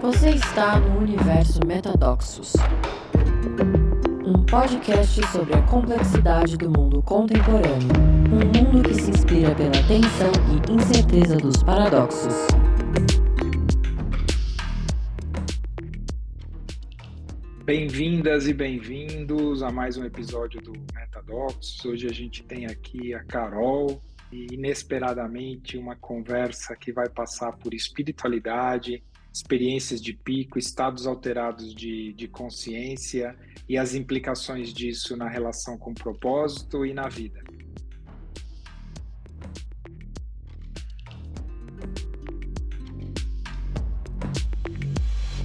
Você está no universo Metadoxos, um podcast sobre a complexidade do mundo contemporâneo, um mundo que se inspira pela tensão e incerteza dos paradoxos. Bem-vindas e bem-vindos a mais um episódio do Metadoxos. Hoje a gente tem aqui a Carol e inesperadamente uma conversa que vai passar por espiritualidade, experiências de pico, estados alterados de, de consciência e as implicações disso na relação com o propósito e na vida.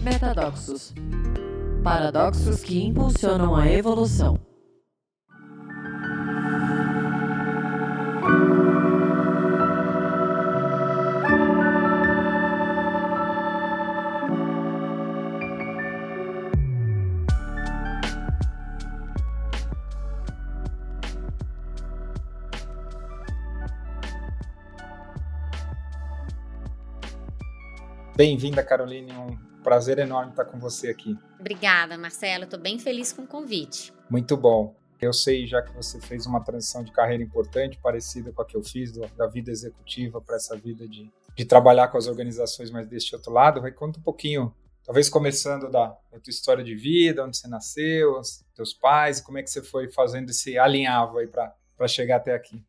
Metadoxos paradoxos que impulsionam a evolução. Bem-vinda, Caroline. Um prazer enorme estar com você aqui. Obrigada, Marcelo. Estou bem feliz com o convite. Muito bom. Eu sei já que você fez uma transição de carreira importante, parecida com a que eu fiz, do, da vida executiva para essa vida de, de trabalhar com as organizações, mas deste outro lado. Vai conta um pouquinho, talvez começando da, da tua história de vida, onde você nasceu, os teus pais, como é que você foi fazendo esse alinhavo aí para chegar até aqui.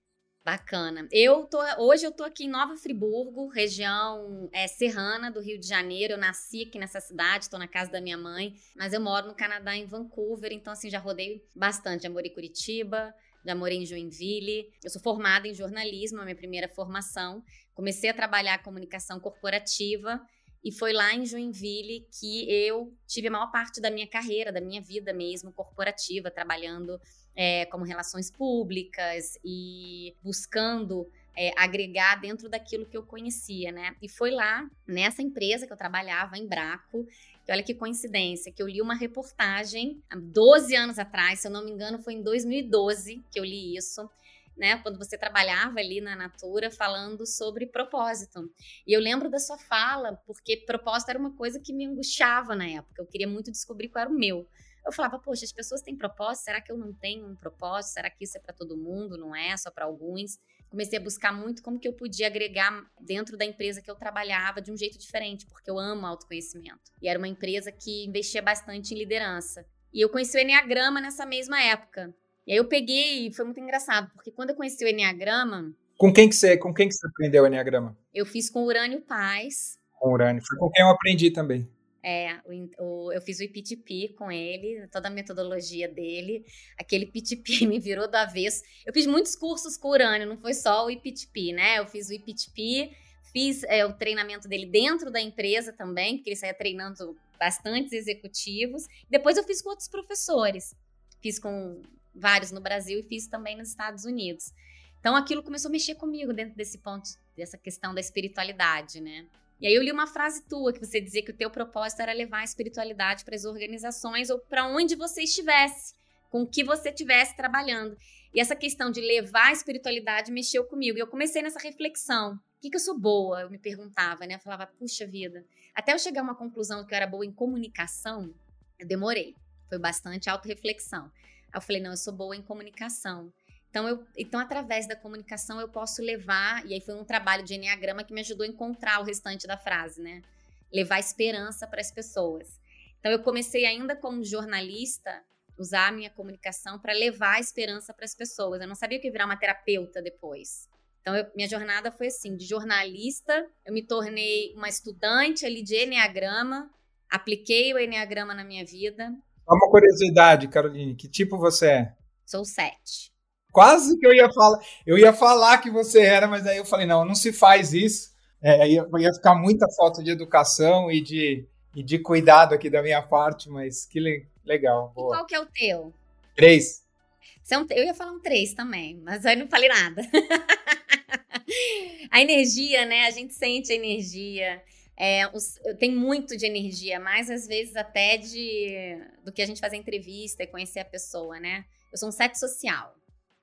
Bacana. Eu tô, hoje eu tô aqui em Nova Friburgo, região é, serrana do Rio de Janeiro. Eu nasci aqui nessa cidade, estou na casa da minha mãe, mas eu moro no Canadá, em Vancouver, então assim já rodei bastante. Já morei em Curitiba, já morei em Joinville. Eu sou formada em jornalismo, a minha primeira formação. Comecei a trabalhar comunicação corporativa e foi lá em Joinville que eu tive a maior parte da minha carreira, da minha vida mesmo, corporativa, trabalhando é, como relações públicas e buscando é, agregar dentro daquilo que eu conhecia, né? E foi lá, nessa empresa que eu trabalhava, em Braco, que olha que coincidência, que eu li uma reportagem há 12 anos atrás, se eu não me engano, foi em 2012 que eu li isso né, quando você trabalhava ali na Natura falando sobre propósito. E eu lembro da sua fala, porque propósito era uma coisa que me angustiava na época. Eu queria muito descobrir qual era o meu. Eu falava, poxa, as pessoas têm propósito, será que eu não tenho um propósito? Será que isso é para todo mundo, não é só para alguns? Comecei a buscar muito como que eu podia agregar dentro da empresa que eu trabalhava de um jeito diferente, porque eu amo autoconhecimento. E era uma empresa que investia bastante em liderança. E eu conheci o Enneagrama nessa mesma época. E aí eu peguei e foi muito engraçado, porque quando eu conheci o Enneagrama. Com quem que você, com quem que você aprendeu o Enneagrama? Eu fiz com o Urânio Paz. Com o Urânio. Foi com quem eu aprendi também. É, o, o, eu fiz o IPTP com ele, toda a metodologia dele. Aquele IPTP me virou do avesso. Eu fiz muitos cursos com o Urânio, não foi só o IPTP, né? Eu fiz o IPTP, fiz é, o treinamento dele dentro da empresa também, porque ele saía treinando bastantes executivos. Depois eu fiz com outros professores. Fiz com vários no Brasil e fiz também nos Estados Unidos. Então aquilo começou a mexer comigo dentro desse ponto, dessa questão da espiritualidade, né? E aí eu li uma frase tua que você dizia que o teu propósito era levar a espiritualidade para as organizações ou para onde você estivesse, com o que você estivesse trabalhando. E essa questão de levar a espiritualidade mexeu comigo. E eu comecei nessa reflexão. O que, que eu sou boa? Eu me perguntava, né? Eu falava, puxa vida. Até eu chegar a uma conclusão que eu era boa em comunicação, eu demorei. Foi bastante autorreflexão. Aí eu falei, não, eu sou boa em comunicação. Então, eu, então, através da comunicação, eu posso levar, e aí foi um trabalho de Enneagrama que me ajudou a encontrar o restante da frase, né? Levar esperança para as pessoas. Então, eu comecei ainda como jornalista, usar a minha comunicação para levar esperança para as pessoas. Eu não sabia que virar uma terapeuta depois. Então, eu, minha jornada foi assim: de jornalista, eu me tornei uma estudante ali de Enneagrama, apliquei o Enneagrama na minha vida, uma curiosidade, Caroline, que tipo você é? Sou sete. Quase que eu ia falar, eu ia falar que você era, mas aí eu falei, não, não se faz isso. É, ia, ia ficar muita falta de educação e de, e de cuidado aqui da minha parte, mas que le, legal. Boa. E qual que é o teu? Três. É eu ia falar um três também, mas aí não falei nada. a energia, né? A gente sente a energia. É, os, tem muito de energia, mais às vezes até de do que a gente fazer entrevista e conhecer a pessoa, né? Eu sou um sete social.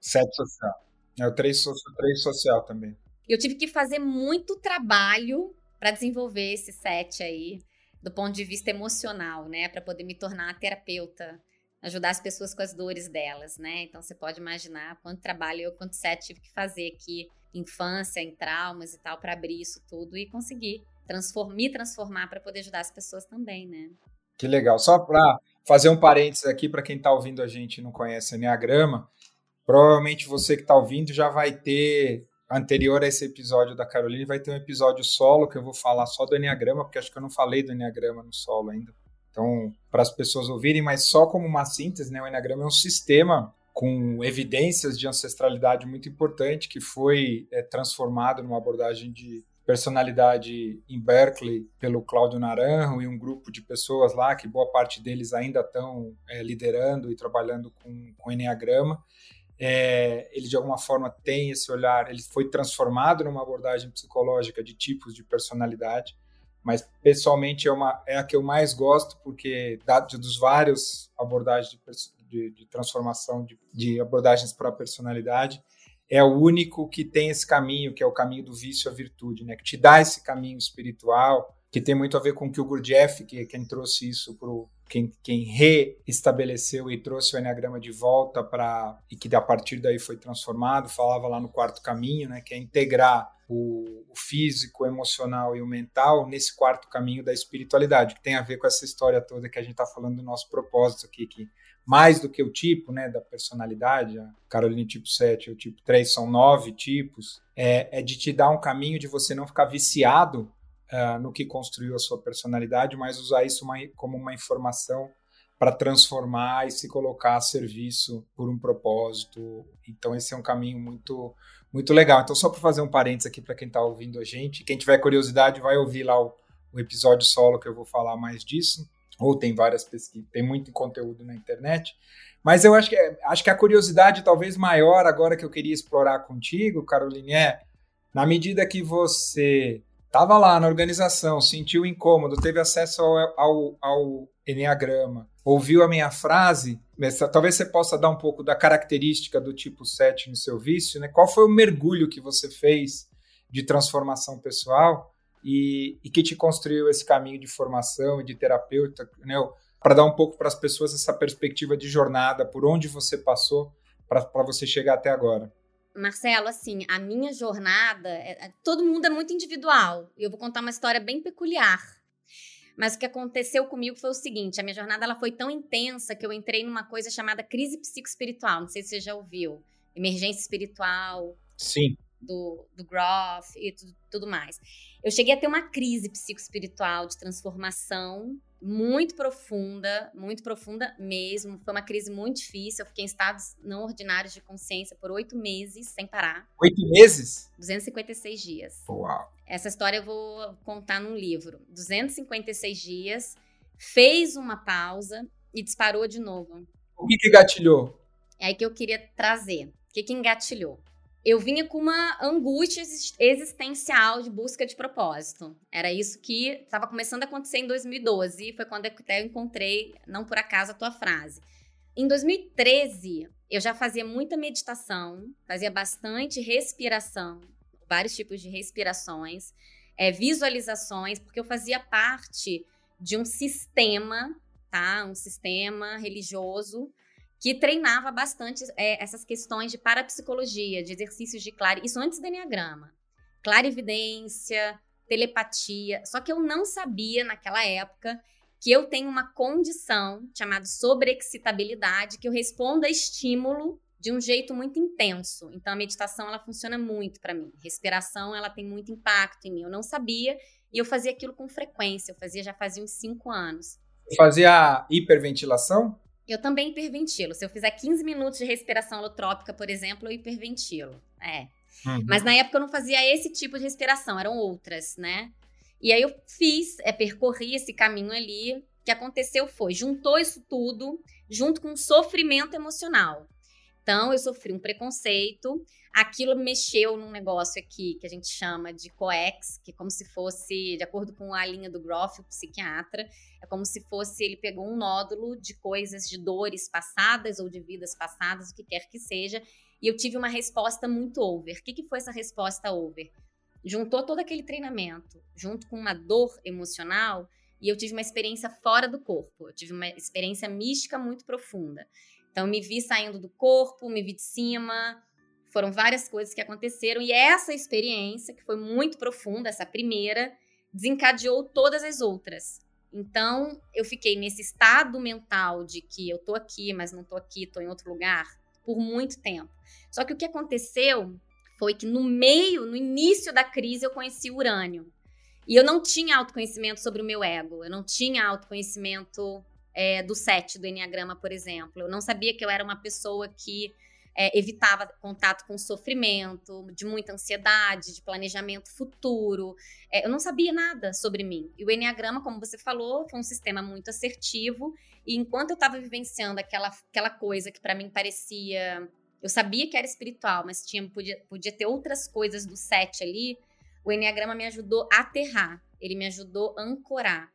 Sete social. É o três, três social também. Eu tive que fazer muito trabalho para desenvolver esse set aí. do ponto de vista emocional, né, para poder me tornar terapeuta, ajudar as pessoas com as dores delas, né? Então você pode imaginar quanto trabalho eu, quanto sete tive que fazer aqui, infância, em traumas e tal, para abrir isso tudo e conseguir transform, me transformar para poder ajudar as pessoas também, né? Que legal. Só para fazer um parênteses aqui para quem está ouvindo a gente e não conhece Enneagrama, provavelmente você que está ouvindo já vai ter anterior a esse episódio da Caroline, vai ter um episódio solo que eu vou falar só do Enneagrama, porque acho que eu não falei do Enneagrama no solo ainda. Então, para as pessoas ouvirem, mas só como uma síntese, né, o Enneagrama é um sistema com evidências de ancestralidade muito importante que foi é, transformado numa abordagem de personalidade em Berkeley pelo Cláudio Naranjo e um grupo de pessoas lá que boa parte deles ainda estão é, liderando e trabalhando com, com Enneagrama é, ele de alguma forma tem esse olhar, ele foi transformado numa abordagem psicológica de tipos de personalidade, mas pessoalmente é, uma, é a que eu mais gosto, porque dado dos vários abordagens de, de, de transformação de, de abordagens para a personalidade, é o único que tem esse caminho, que é o caminho do vício à virtude, né? que te dá esse caminho espiritual, que tem muito a ver com o que o Gurdjieff, que quem trouxe isso para quem, quem reestabeleceu e trouxe o Enneagrama de volta para e que a partir daí foi transformado, falava lá no quarto caminho, né, que é integrar o, o, físico, o emocional e o mental nesse quarto caminho da espiritualidade, que tem a ver com essa história toda que a gente está falando do nosso propósito aqui, que mais do que o tipo, né, da personalidade, a Caroline tipo 7 e o tipo 3 são nove tipos, é, é de te dar um caminho de você não ficar viciado uh, no que construiu a sua personalidade, mas usar isso uma, como uma informação para transformar e se colocar a serviço por um propósito. Então esse é um caminho muito muito legal. Então só para fazer um parênteses aqui para quem está ouvindo a gente, quem tiver curiosidade vai ouvir lá o, o, episódio solo que eu vou falar mais disso. Ou tem várias pesquisas, tem muito conteúdo na internet. Mas eu acho que acho que a curiosidade talvez maior agora que eu queria explorar contigo, Caroline, é na medida que você Estava lá na organização, sentiu incômodo, teve acesso ao, ao, ao Enneagrama, ouviu a minha frase, talvez você possa dar um pouco da característica do tipo 7 no seu vício, né? Qual foi o mergulho que você fez de transformação pessoal e, e que te construiu esse caminho de formação e de terapeuta, né? Para dar um pouco para as pessoas essa perspectiva de jornada, por onde você passou para você chegar até agora. Marcelo, assim, a minha jornada, é, é, todo mundo é muito individual. E eu vou contar uma história bem peculiar. Mas o que aconteceu comigo foi o seguinte: a minha jornada ela foi tão intensa que eu entrei numa coisa chamada crise psicoespiritual. Não sei se você já ouviu. Emergência espiritual. Sim. Do, do Groff e tudo, tudo mais. Eu cheguei a ter uma crise psicoespiritual de transformação muito profunda, muito profunda mesmo. Foi uma crise muito difícil. Eu fiquei em estados não ordinários de consciência por oito meses, sem parar. Oito meses? 256 dias. Uau! Essa história eu vou contar num livro. 256 dias, fez uma pausa e disparou de novo. O que, que gatilhou? É aí que eu queria trazer. O que, que engatilhou? Eu vinha com uma angústia existencial de busca de propósito. Era isso que estava começando a acontecer em 2012, foi quando eu até encontrei, não por acaso, a tua frase. Em 2013, eu já fazia muita meditação, fazia bastante respiração, vários tipos de respirações, é, visualizações, porque eu fazia parte de um sistema, tá? Um sistema religioso que treinava bastante é, essas questões de parapsicologia, de exercícios de clare, isso antes do Enneagrama. Clarividência, telepatia. Só que eu não sabia naquela época que eu tenho uma condição chamada sobreexcitabilidade, que eu respondo a estímulo de um jeito muito intenso. Então a meditação ela funciona muito para mim. Respiração ela tem muito impacto em mim. Eu não sabia e eu fazia aquilo com frequência. Eu fazia já fazia uns cinco anos. Fazia hiperventilação? Eu também hiperventilo. Se eu fizer 15 minutos de respiração holotrópica, por exemplo, eu hiperventilo. É. Uhum. Mas na época eu não fazia esse tipo de respiração, eram outras, né? E aí eu fiz, é, percorri esse caminho ali. O que aconteceu foi, juntou isso tudo junto com sofrimento emocional. Então, eu sofri um preconceito, aquilo mexeu num negócio aqui que a gente chama de coex, que é como se fosse, de acordo com a linha do Groff, o psiquiatra, é como se fosse ele pegou um nódulo de coisas, de dores passadas ou de vidas passadas, o que quer que seja, e eu tive uma resposta muito over. O que, que foi essa resposta over? Juntou todo aquele treinamento, junto com uma dor emocional, e eu tive uma experiência fora do corpo. Eu tive uma experiência mística muito profunda. Então, me vi saindo do corpo, me vi de cima. Foram várias coisas que aconteceram. E essa experiência, que foi muito profunda, essa primeira, desencadeou todas as outras. Então, eu fiquei nesse estado mental de que eu tô aqui, mas não tô aqui, tô em outro lugar, por muito tempo. Só que o que aconteceu foi que no meio, no início da crise, eu conheci o urânio. E eu não tinha autoconhecimento sobre o meu ego, eu não tinha autoconhecimento é, do set do Enneagrama, por exemplo. Eu não sabia que eu era uma pessoa que é, evitava contato com sofrimento, de muita ansiedade, de planejamento futuro. É, eu não sabia nada sobre mim. E o Enneagrama, como você falou, foi um sistema muito assertivo. E enquanto eu estava vivenciando aquela, aquela coisa que para mim parecia. Eu sabia que era espiritual, mas tinha, podia, podia ter outras coisas do set ali. O Enneagrama me ajudou a aterrar, ele me ajudou a ancorar.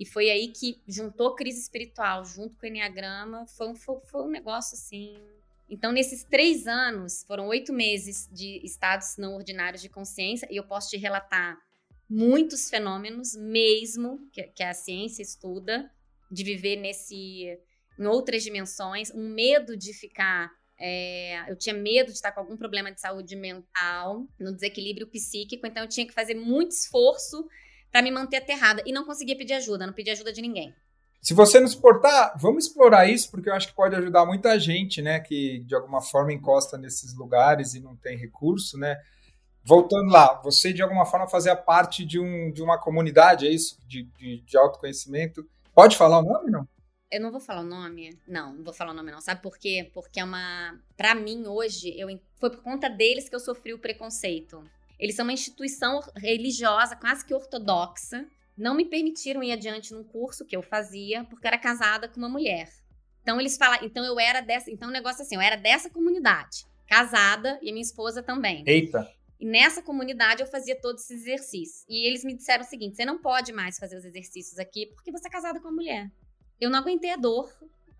E foi aí que juntou crise espiritual junto com o Enneagrama. Foi um, foi, foi um negócio assim então, nesses três anos, foram oito meses de estados não ordinários de consciência, e eu posso te relatar muitos fenômenos, mesmo que, que a ciência estuda, de viver nesse em outras dimensões, um medo de ficar. É, eu tinha medo de estar com algum problema de saúde mental, no desequilíbrio psíquico, então eu tinha que fazer muito esforço para me manter aterrada e não conseguia pedir ajuda, não pedia ajuda de ninguém. Se você não suportar, vamos explorar isso, porque eu acho que pode ajudar muita gente, né, que de alguma forma encosta nesses lugares e não tem recurso, né? Voltando lá, você de alguma forma fazia parte de, um, de uma comunidade, é isso? De, de, de autoconhecimento. Pode falar o nome, não? Eu não vou falar o nome. Não, não vou falar o nome, não. Sabe por quê? Porque é uma. Para mim, hoje, eu... foi por conta deles que eu sofri o preconceito. Eles são uma instituição religiosa quase que ortodoxa, não me permitiram ir adiante num curso que eu fazia porque era casada com uma mulher. Então eles falaram, então eu era dessa, então o negócio é assim, eu era dessa comunidade, casada e a minha esposa também. Eita. E nessa comunidade eu fazia todos esses exercícios. E eles me disseram o seguinte: você não pode mais fazer os exercícios aqui porque você é casada com uma mulher. Eu não aguentei a dor.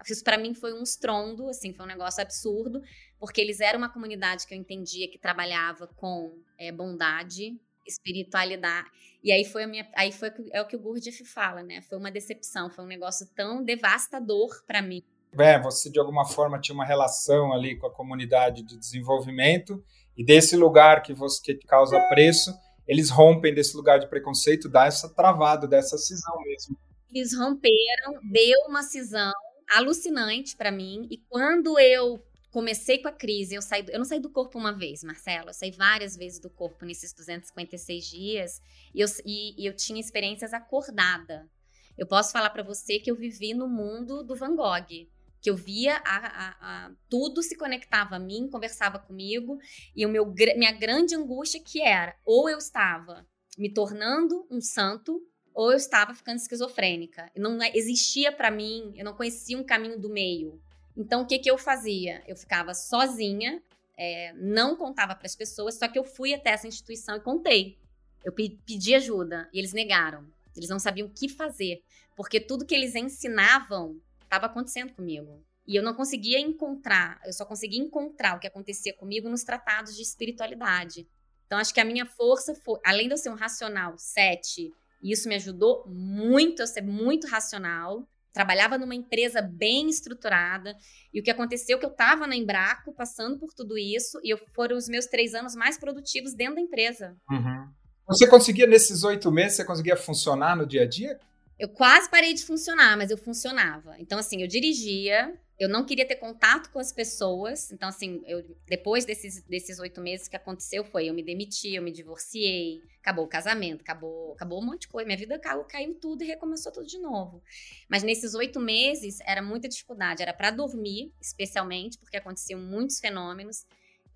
Isso para mim foi um estrondo, assim, foi um negócio absurdo, porque eles eram uma comunidade que eu entendia que trabalhava com é, bondade, espiritualidade. E aí foi a minha, aí foi é o que o Gurdjieff fala, né? Foi uma decepção, foi um negócio tão devastador para mim. É, você de alguma forma tinha uma relação ali com a comunidade de desenvolvimento e desse lugar que você que causa preço, eles rompem desse lugar de preconceito, dá essa travada, dessa cisão mesmo. Eles romperam, deu uma cisão alucinante para mim e quando eu comecei com a crise, eu, saí, eu não saí do corpo uma vez, Marcelo, eu saí várias vezes do corpo nesses 256 dias e eu, e, e eu tinha experiências acordada. Eu posso falar para você que eu vivi no mundo do Van Gogh, que eu via a, a, a, tudo se conectava a mim, conversava comigo e o meu, minha grande angústia que era ou eu estava me tornando um santo ou eu estava ficando esquizofrênica. Não existia para mim, eu não conhecia um caminho do meio. Então, o que, que eu fazia? Eu ficava sozinha, é, não contava para as pessoas, só que eu fui até essa instituição e contei. Eu pedi ajuda e eles negaram. Eles não sabiam o que fazer, porque tudo que eles ensinavam estava acontecendo comigo. E eu não conseguia encontrar, eu só conseguia encontrar o que acontecia comigo nos tratados de espiritualidade. Então, acho que a minha força foi, além de eu ser um racional sete, e isso me ajudou muito a ser muito racional, trabalhava numa empresa bem estruturada. E o que aconteceu é que eu estava na Embraco, passando por tudo isso, e eu, foram os meus três anos mais produtivos dentro da empresa. Uhum. Você conseguia, nesses oito meses, você conseguia funcionar no dia a dia? Eu quase parei de funcionar, mas eu funcionava. Então, assim, eu dirigia, eu não queria ter contato com as pessoas. Então, assim, eu, depois desses, desses oito meses que aconteceu, foi eu me demiti, eu me divorciei, acabou o casamento, acabou, acabou um monte de coisa. Minha vida caiu, caiu tudo e recomeçou tudo de novo. Mas nesses oito meses era muita dificuldade. Era para dormir, especialmente, porque aconteciam muitos fenômenos.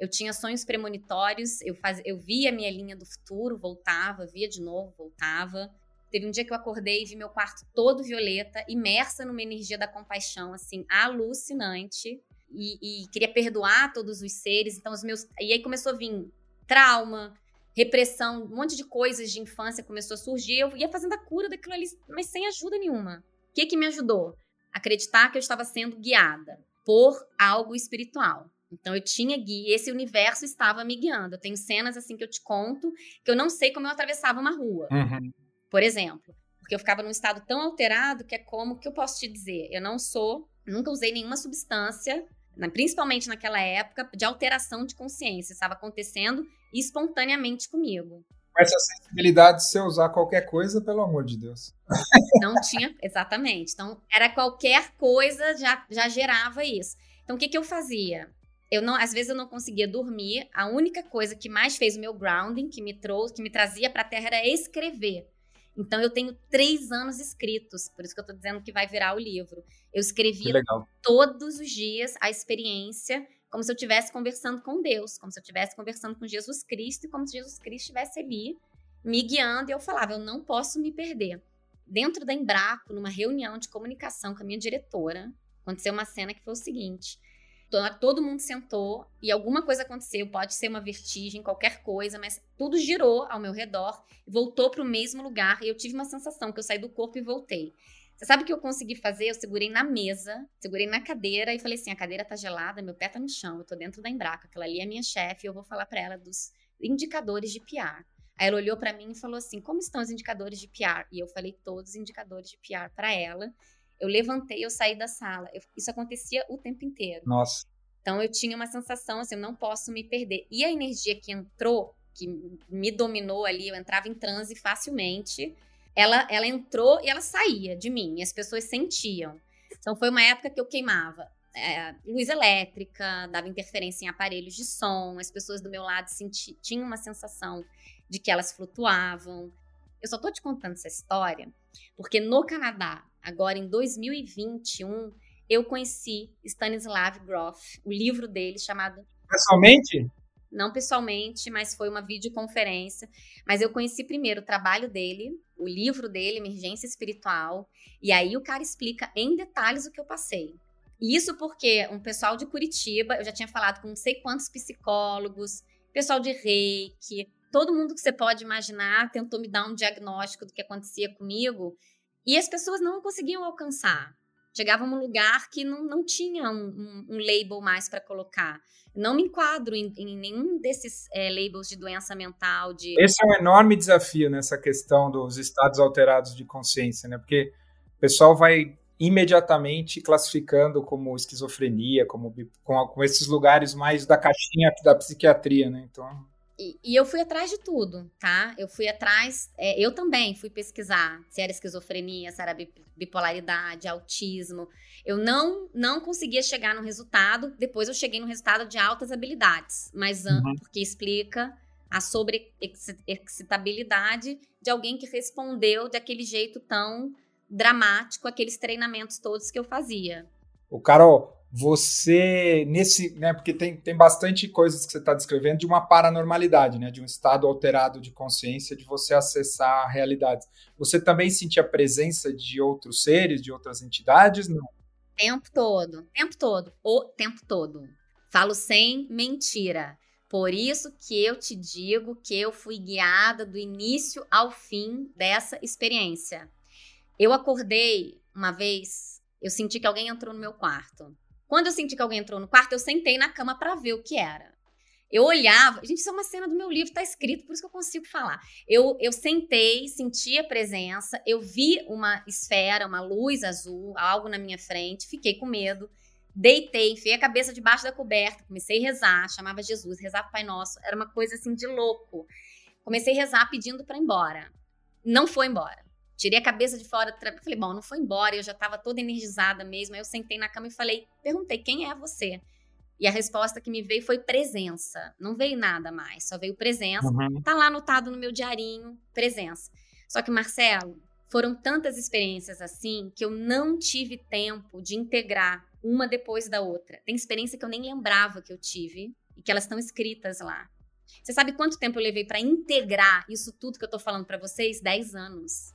Eu tinha sonhos premonitórios, eu, faz, eu via a minha linha do futuro, voltava, via de novo, voltava. Teve um dia que eu acordei e vi meu quarto todo violeta, imersa numa energia da compaixão, assim, alucinante. E, e queria perdoar todos os seres. Então, os meus. E aí começou a vir trauma, repressão, um monte de coisas de infância começou a surgir. Eu ia fazendo a cura daquilo ali, mas sem ajuda nenhuma. O que, que me ajudou? Acreditar que eu estava sendo guiada por algo espiritual. Então eu tinha guia, esse universo estava me guiando. Eu tenho cenas assim que eu te conto que eu não sei como eu atravessava uma rua. Uhum. Por exemplo, Porque eu ficava num estado tão alterado que é como que eu posso te dizer? Eu não sou, nunca usei nenhuma substância, principalmente naquela época, de alteração de consciência. Estava acontecendo espontaneamente comigo. Essa sensibilidade de você usar qualquer coisa, pelo amor de Deus. Não tinha, exatamente. Então, era qualquer coisa, já, já gerava isso. Então, o que, que eu fazia? Eu não, às vezes eu não conseguia dormir. A única coisa que mais fez o meu grounding, que me trouxe, que me trazia para a Terra, era escrever. Então eu tenho três anos escritos, por isso que eu estou dizendo que vai virar o livro. Eu escrevia todos os dias a experiência, como se eu estivesse conversando com Deus, como se eu estivesse conversando com Jesus Cristo e como se Jesus Cristo estivesse ali me guiando. E eu falava, eu não posso me perder. Dentro da Embraco, numa reunião de comunicação com a minha diretora, aconteceu uma cena que foi o seguinte: todo mundo sentou e alguma coisa aconteceu, pode ser uma vertigem, qualquer coisa, mas tudo girou ao meu redor voltou para o mesmo lugar e eu tive uma sensação que eu saí do corpo e voltei. Você sabe o que eu consegui fazer? Eu segurei na mesa, segurei na cadeira e falei assim: a cadeira tá gelada, meu pé tá no chão, eu tô dentro da Embraca, aquela ali é minha chefe, eu vou falar para ela dos indicadores de PR. Aí ela olhou para mim e falou assim: como estão os indicadores de PR? E eu falei todos os indicadores de PR para ela. Eu levantei, eu saí da sala. Eu, isso acontecia o tempo inteiro. Nossa. Então eu tinha uma sensação assim, eu não posso me perder. E a energia que entrou, que me dominou ali, eu entrava em transe facilmente. Ela, ela entrou e ela saía de mim, e as pessoas sentiam. Então foi uma época que eu queimava é, luz elétrica, dava interferência em aparelhos de som, as pessoas do meu lado senti, tinham uma sensação de que elas flutuavam. Eu só tô te contando essa história porque no Canadá, agora em 2021, eu conheci Stanislav Grof, o livro dele chamado. Pessoalmente? Não pessoalmente, mas foi uma videoconferência. Mas eu conheci primeiro o trabalho dele, o livro dele, Emergência Espiritual, e aí o cara explica em detalhes o que eu passei. Isso porque um pessoal de Curitiba, eu já tinha falado com não sei quantos psicólogos, pessoal de reiki, todo mundo que você pode imaginar tentou me dar um diagnóstico do que acontecia comigo e as pessoas não conseguiam alcançar. Chegava um lugar que não, não tinha um, um, um label mais para colocar. Não me enquadro em, em nenhum desses é, labels de doença mental. De... Esse é um enorme desafio nessa questão dos estados alterados de consciência, né? Porque o pessoal vai imediatamente classificando como esquizofrenia, como com, com esses lugares mais da caixinha da psiquiatria, né? Então e, e, eu fui atrás de tudo, tá? Eu fui atrás, é, eu também fui pesquisar se era esquizofrenia, se era bipolaridade, autismo. Eu não não conseguia chegar no resultado. Depois eu cheguei no resultado de altas habilidades, mas uhum. porque explica a sobre-excitabilidade de alguém que respondeu daquele jeito tão dramático aqueles treinamentos todos que eu fazia. O Carol, você nesse, né, porque tem, tem bastante coisas que você está descrevendo de uma paranormalidade, né, de um estado alterado de consciência, de você acessar realidades. Você também sentia a presença de outros seres, de outras entidades, não? Tempo todo, tempo todo, o tempo todo. Falo sem mentira. Por isso que eu te digo que eu fui guiada do início ao fim dessa experiência. Eu acordei uma vez, eu senti que alguém entrou no meu quarto. Quando eu senti que alguém entrou no quarto, eu sentei na cama para ver o que era. Eu olhava, gente, isso é uma cena do meu livro, tá escrito, por isso que eu consigo falar. Eu, eu sentei, senti a presença, eu vi uma esfera, uma luz azul, algo na minha frente, fiquei com medo, deitei, enfiei a cabeça debaixo da coberta, comecei a rezar, chamava Jesus, rezava Pai Nosso, era uma coisa assim de louco. Comecei a rezar pedindo para ir embora. Não foi embora. Tirei a cabeça de fora, falei, bom, não foi embora, eu já estava toda energizada mesmo. Aí eu sentei na cama e falei, perguntei, quem é você? E a resposta que me veio foi presença. Não veio nada mais, só veio presença. Uhum. Tá lá anotado no meu diarinho, presença. Só que, Marcelo, foram tantas experiências assim que eu não tive tempo de integrar uma depois da outra. Tem experiência que eu nem lembrava que eu tive e que elas estão escritas lá. Você sabe quanto tempo eu levei para integrar isso tudo que eu tô falando para vocês? Dez anos.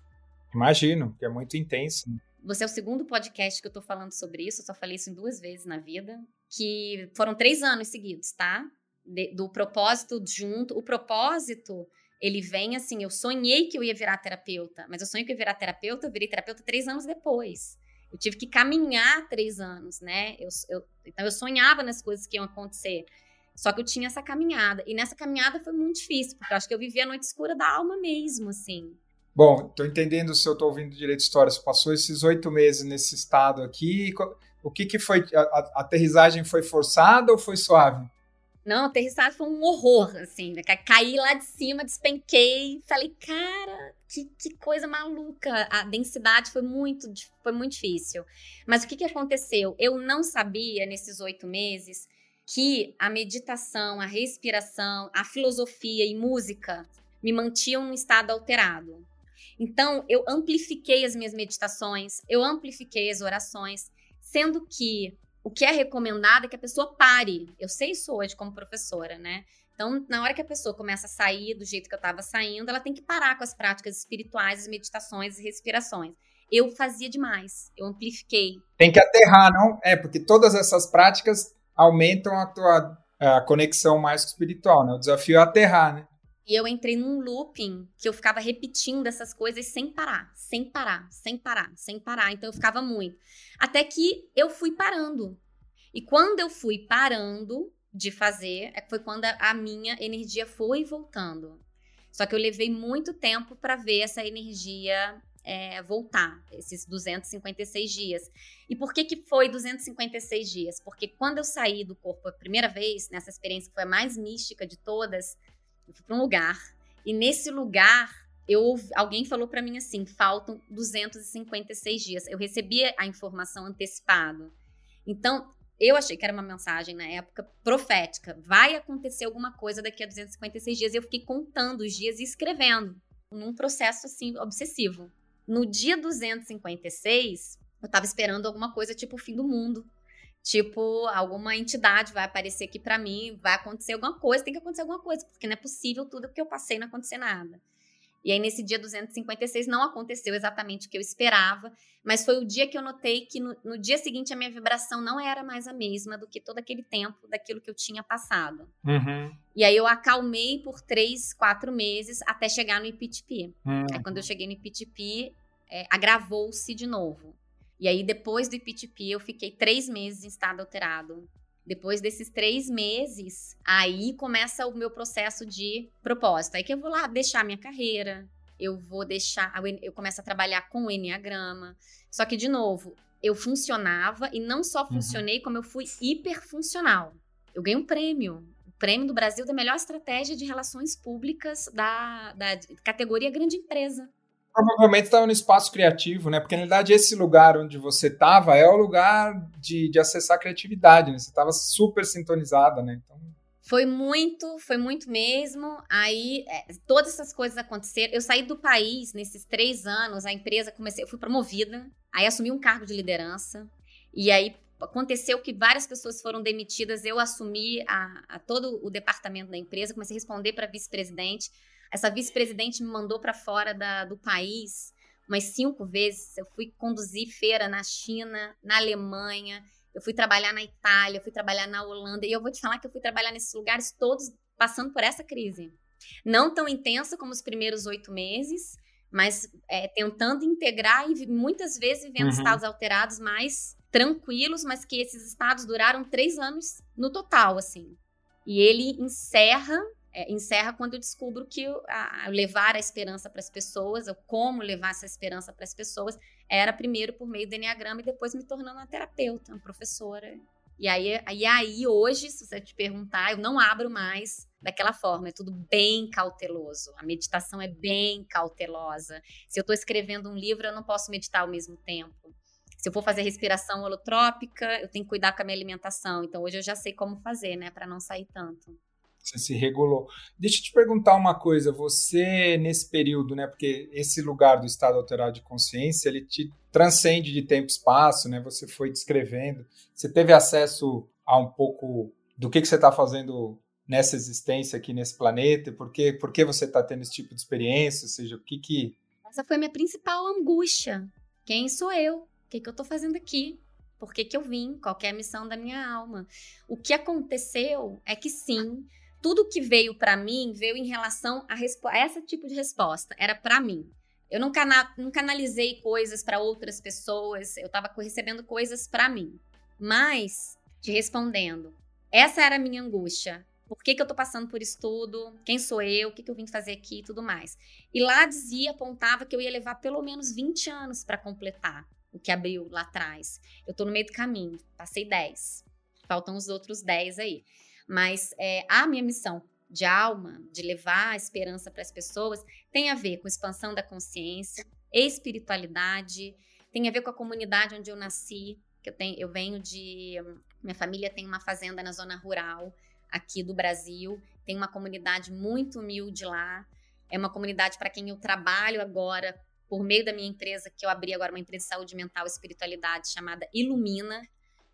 Imagino, que é muito intenso. Você é o segundo podcast que eu tô falando sobre isso, eu só falei isso em duas vezes na vida, que foram três anos seguidos, tá? De, do propósito junto. O propósito, ele vem assim, eu sonhei que eu ia virar terapeuta, mas eu sonhei que eu ia virar terapeuta, eu virei terapeuta três anos depois. Eu tive que caminhar três anos, né? Eu, eu, então eu sonhava nas coisas que iam acontecer. Só que eu tinha essa caminhada. E nessa caminhada foi muito difícil, porque eu acho que eu vivia a noite escura da alma mesmo, assim. Bom, estou entendendo se eu estou ouvindo direito história. Você passou esses oito meses nesse estado aqui. O que, que foi? A, a aterrissagem foi forçada ou foi suave? Não, aterrissagem foi um horror, assim. Né? Caí lá de cima, despenquei. Falei, cara, que, que coisa maluca. A densidade foi muito, foi muito difícil. Mas o que, que aconteceu? Eu não sabia, nesses oito meses, que a meditação, a respiração, a filosofia e música me mantinham num estado alterado. Então, eu amplifiquei as minhas meditações, eu amplifiquei as orações, sendo que o que é recomendado é que a pessoa pare. Eu sei isso hoje como professora, né? Então, na hora que a pessoa começa a sair do jeito que eu estava saindo, ela tem que parar com as práticas espirituais, as meditações e respirações. Eu fazia demais, eu amplifiquei. Tem que aterrar, não? É, porque todas essas práticas aumentam a tua a conexão mais espiritual, né? O desafio é aterrar, né? E eu entrei num looping que eu ficava repetindo essas coisas sem parar, sem parar, sem parar, sem parar. Então eu ficava muito. Até que eu fui parando. E quando eu fui parando de fazer, é foi quando a minha energia foi voltando. Só que eu levei muito tempo para ver essa energia é, voltar, esses 256 dias. E por que, que foi 256 dias? Porque quando eu saí do corpo a primeira vez, nessa experiência que foi a mais mística de todas, eu fui para um lugar e nesse lugar eu alguém falou para mim assim, faltam 256 dias. Eu recebi a informação antecipado. Então, eu achei que era uma mensagem na época profética. Vai acontecer alguma coisa daqui a 256 dias. E eu fiquei contando os dias e escrevendo, num processo assim obsessivo. No dia 256, eu estava esperando alguma coisa tipo o fim do mundo. Tipo, alguma entidade vai aparecer aqui para mim, vai acontecer alguma coisa, tem que acontecer alguma coisa, porque não é possível tudo que eu passei não acontecer nada. E aí, nesse dia 256, não aconteceu exatamente o que eu esperava, mas foi o dia que eu notei que no, no, dia seguinte a minha vibração não era mais a mesma do que todo aquele tempo daquilo que eu tinha passado. Uhum. E aí eu acalmei por três, quatro meses até chegar no IPTP. Uhum. Aí quando eu cheguei no IPTP, é, agravou-se de novo. E aí, depois do IPTP, eu fiquei três meses em estado alterado. Depois desses três meses, aí começa o meu processo de propósito. Aí que eu vou lá deixar minha carreira, eu vou deixar, eu começo a trabalhar com o Enneagrama. Só que, de novo, eu funcionava e não só uhum. funcionei, uhum. como eu fui hiperfuncional. Eu ganhei um prêmio. O prêmio do Brasil da melhor estratégia de relações públicas da, da categoria grande empresa provavelmente estava no espaço criativo, né? Porque na verdade esse lugar onde você estava é o lugar de, de acessar a criatividade, né? Você estava super sintonizada, né? Então... Foi muito, foi muito mesmo. Aí é, todas essas coisas aconteceram. Eu saí do país nesses três anos, a empresa comecei, eu fui promovida, aí assumi um cargo de liderança. E aí aconteceu que várias pessoas foram demitidas, eu assumi a, a todo o departamento da empresa, comecei a responder para vice-presidente. Essa vice-presidente me mandou para fora da, do país umas cinco vezes. Eu fui conduzir feira na China, na Alemanha, eu fui trabalhar na Itália, eu fui trabalhar na Holanda. E eu vou te falar que eu fui trabalhar nesses lugares todos passando por essa crise. Não tão intensa como os primeiros oito meses, mas é, tentando integrar e muitas vezes vivendo uhum. estados alterados mais tranquilos, mas que esses estados duraram três anos no total, assim. E ele encerra é, encerra quando eu descubro que a, levar a esperança para as pessoas, ou como levar essa esperança para as pessoas, era primeiro por meio do Enneagrama e depois me tornando uma terapeuta, uma professora. E aí, aí, aí hoje, se você te perguntar, eu não abro mais daquela forma, é tudo bem cauteloso. A meditação é bem cautelosa. Se eu estou escrevendo um livro, eu não posso meditar ao mesmo tempo. Se eu for fazer respiração holotrópica, eu tenho que cuidar com a minha alimentação. Então hoje eu já sei como fazer, né, para não sair tanto. Você se regulou. Deixa eu te perguntar uma coisa. Você, nesse período, né? Porque esse lugar do estado alterado de consciência, ele te transcende de tempo e espaço, né? Você foi descrevendo. Você teve acesso a um pouco do que, que você está fazendo nessa existência aqui nesse planeta? Por que, por que você está tendo esse tipo de experiência? Ou seja, o que que... Essa foi a minha principal angústia. Quem sou eu? O que, que eu estou fazendo aqui? Por que, que eu vim? Qual é a missão da minha alma? O que aconteceu é que sim, tudo que veio para mim veio em relação a, a esse tipo de resposta. Era para mim. Eu não, cana canalizei coisas para outras pessoas, eu estava recebendo coisas para mim. Mas, te respondendo, essa era a minha angústia. por que, que eu tô passando por isso tudo, quem sou eu, o que, que eu vim fazer aqui e tudo mais. E lá dizia, apontava que eu ia levar pelo menos 20 anos para completar o que abriu lá atrás. Eu tô no meio do caminho, passei 10. Faltam os outros 10 aí. Mas é, a minha missão de alma, de levar a esperança para as pessoas, tem a ver com expansão da consciência, espiritualidade, tem a ver com a comunidade onde eu nasci, que eu tenho, eu venho de minha família tem uma fazenda na zona rural aqui do Brasil, tem uma comunidade muito humilde lá. É uma comunidade para quem eu trabalho agora por meio da minha empresa, que eu abri agora uma empresa de saúde mental e espiritualidade chamada Ilumina.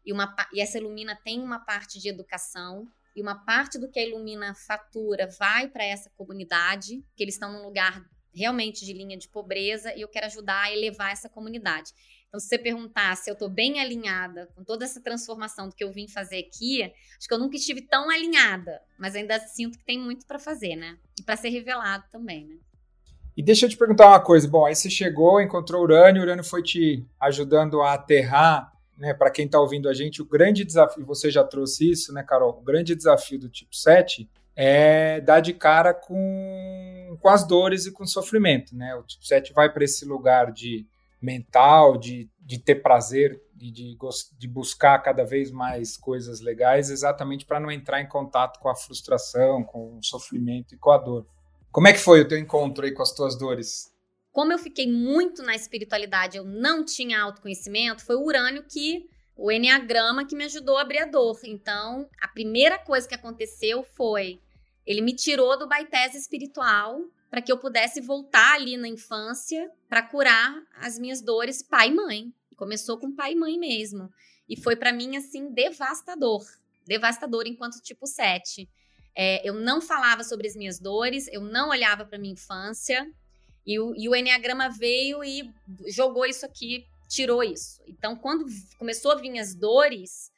E, uma, e essa Ilumina tem uma parte de educação, e uma parte do que a Ilumina fatura vai para essa comunidade, que eles estão num lugar realmente de linha de pobreza, e eu quero ajudar a elevar essa comunidade. Então, se você perguntar se eu estou bem alinhada com toda essa transformação do que eu vim fazer aqui, acho que eu nunca estive tão alinhada, mas ainda sinto que tem muito para fazer, né? E para ser revelado também, né? E deixa eu te perguntar uma coisa. Bom, aí você chegou, encontrou Urânio, Urânio foi te ajudando a aterrar, né? Para quem está ouvindo a gente, o grande desafio, você já trouxe isso, né, Carol? O grande desafio do tipo 7 é dar de cara com, com as dores e com o sofrimento, né? O tipo 7 vai para esse lugar de mental, de, de ter prazer e de, de buscar cada vez mais coisas legais, exatamente para não entrar em contato com a frustração, com o sofrimento e com a dor. Como é que foi o teu encontro aí com as tuas dores? Como eu fiquei muito na espiritualidade, eu não tinha autoconhecimento, foi o Urânio que o Enneagrama que me ajudou a abrir a dor. Então, a primeira coisa que aconteceu foi ele me tirou do baitese espiritual para que eu pudesse voltar ali na infância para curar as minhas dores pai e mãe. Começou com pai e mãe mesmo. E foi para mim assim devastador, devastador enquanto tipo 7. É, eu não falava sobre as minhas dores, eu não olhava para minha infância, e o, e o Enneagrama veio e jogou isso aqui, tirou isso. Então, quando começou a vir as dores,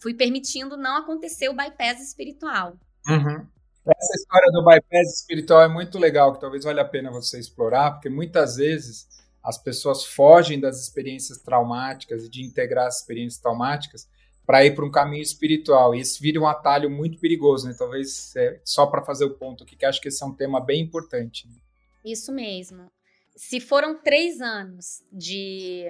fui permitindo não acontecer o bypass espiritual. Uhum. Essa história do bypass espiritual é muito legal, que talvez valha a pena você explorar, porque muitas vezes as pessoas fogem das experiências traumáticas e de integrar as experiências traumáticas para ir para um caminho espiritual. E isso vira um atalho muito perigoso, né? Talvez é, só para fazer o ponto aqui, que acho que esse é um tema bem importante. Né? Isso mesmo. Se foram três anos de,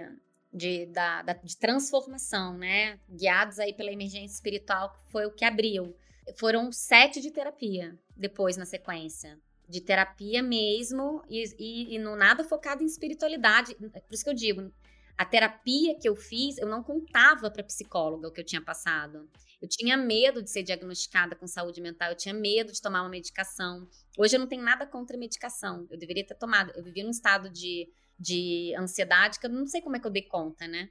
de, da, da, de transformação, né? Guiados aí pela emergência espiritual, que foi o que abriu. Foram sete de terapia depois na sequência. De terapia mesmo, e, e, e no nada focado em espiritualidade. Por isso que eu digo, a terapia que eu fiz, eu não contava para psicóloga o que eu tinha passado. Eu tinha medo de ser diagnosticada com saúde mental, eu tinha medo de tomar uma medicação. Hoje eu não tenho nada contra medicação, eu deveria ter tomado. Eu vivia num estado de, de ansiedade que eu não sei como é que eu dei conta, né?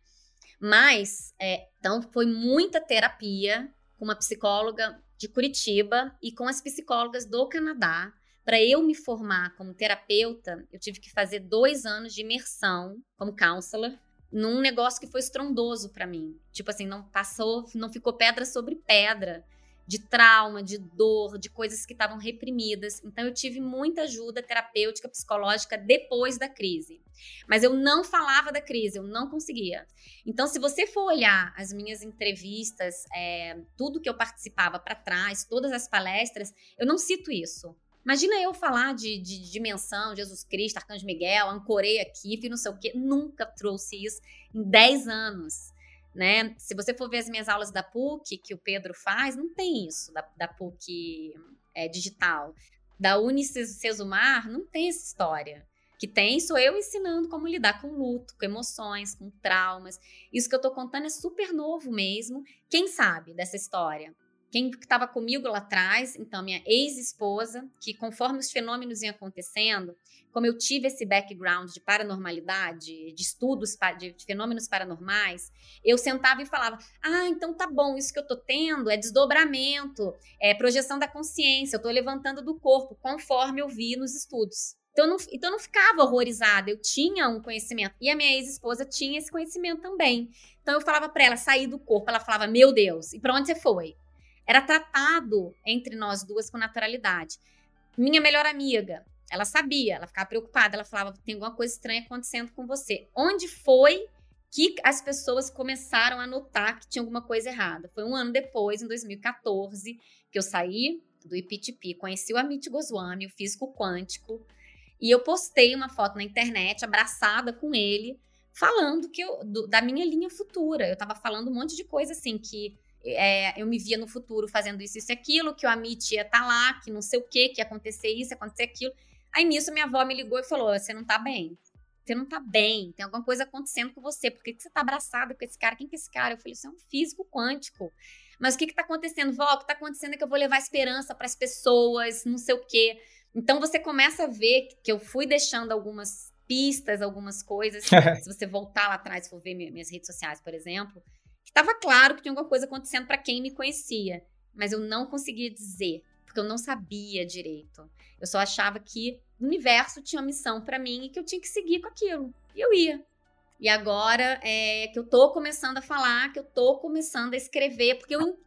Mas, é, então, foi muita terapia com uma psicóloga de Curitiba e com as psicólogas do Canadá. Para eu me formar como terapeuta, eu tive que fazer dois anos de imersão como counselor num negócio que foi estrondoso para mim. Tipo assim, não passou, não ficou pedra sobre pedra de trauma, de dor, de coisas que estavam reprimidas. Então eu tive muita ajuda terapêutica, psicológica depois da crise. Mas eu não falava da crise, eu não conseguia. Então, se você for olhar as minhas entrevistas, é, tudo que eu participava para trás, todas as palestras, eu não cito isso. Imagina eu falar de, de, de dimensão, Jesus Cristo, Arcanjo Miguel, ancorei aqui, fiz não sei o quê. Nunca trouxe isso em 10 anos. Né? Se você for ver as minhas aulas da PUC, que o Pedro faz, não tem isso da, da PUC é, digital. Da Unicesumar, não tem essa história. Que tem, sou eu ensinando como lidar com luto, com emoções, com traumas. Isso que eu tô contando é super novo mesmo. Quem sabe dessa história? Quem estava comigo lá atrás, então minha ex-esposa, que conforme os fenômenos iam acontecendo, como eu tive esse background de paranormalidade, de estudos de fenômenos paranormais, eu sentava e falava: Ah, então tá bom, isso que eu tô tendo é desdobramento, é projeção da consciência, eu tô levantando do corpo, conforme eu vi nos estudos. Então eu, não, então eu não ficava horrorizada, eu tinha um conhecimento. E a minha ex-esposa tinha esse conhecimento também. Então eu falava para ela sair do corpo, ela falava: Meu Deus, e para onde você foi? Era tratado entre nós duas com naturalidade. Minha melhor amiga, ela sabia, ela ficava preocupada, ela falava: tem alguma coisa estranha acontecendo com você. Onde foi que as pessoas começaram a notar que tinha alguma coisa errada. Foi um ano depois, em 2014, que eu saí do IPTP, conheci o Amit Goswami, o físico quântico, e eu postei uma foto na internet abraçada com ele, falando que eu, do, da minha linha futura. Eu estava falando um monte de coisa assim, que é, eu me via no futuro fazendo isso, isso e aquilo, que o Amit ia estar tá lá, que não sei o que, que ia acontecer isso, ia acontecer aquilo. Aí nisso minha avó me ligou e falou: Você não tá bem. Você não tá bem, tem alguma coisa acontecendo com você. Por que, que você tá abraçada com esse cara? Quem que é esse cara? Eu falei: Isso é um físico quântico. Mas o que que tá acontecendo? Vó, o que tá acontecendo é que eu vou levar esperança para as pessoas, não sei o quê. Então você começa a ver que eu fui deixando algumas pistas, algumas coisas. se você voltar lá atrás, for ver minhas redes sociais, por exemplo, estava claro que tinha alguma coisa acontecendo para quem me conhecia, mas eu não conseguia dizer, porque eu não sabia direito. Eu só achava que o universo tinha uma missão para mim e que eu tinha que seguir com aquilo. E eu ia. E agora é que eu tô começando a falar, que eu tô começando a escrever, porque eu,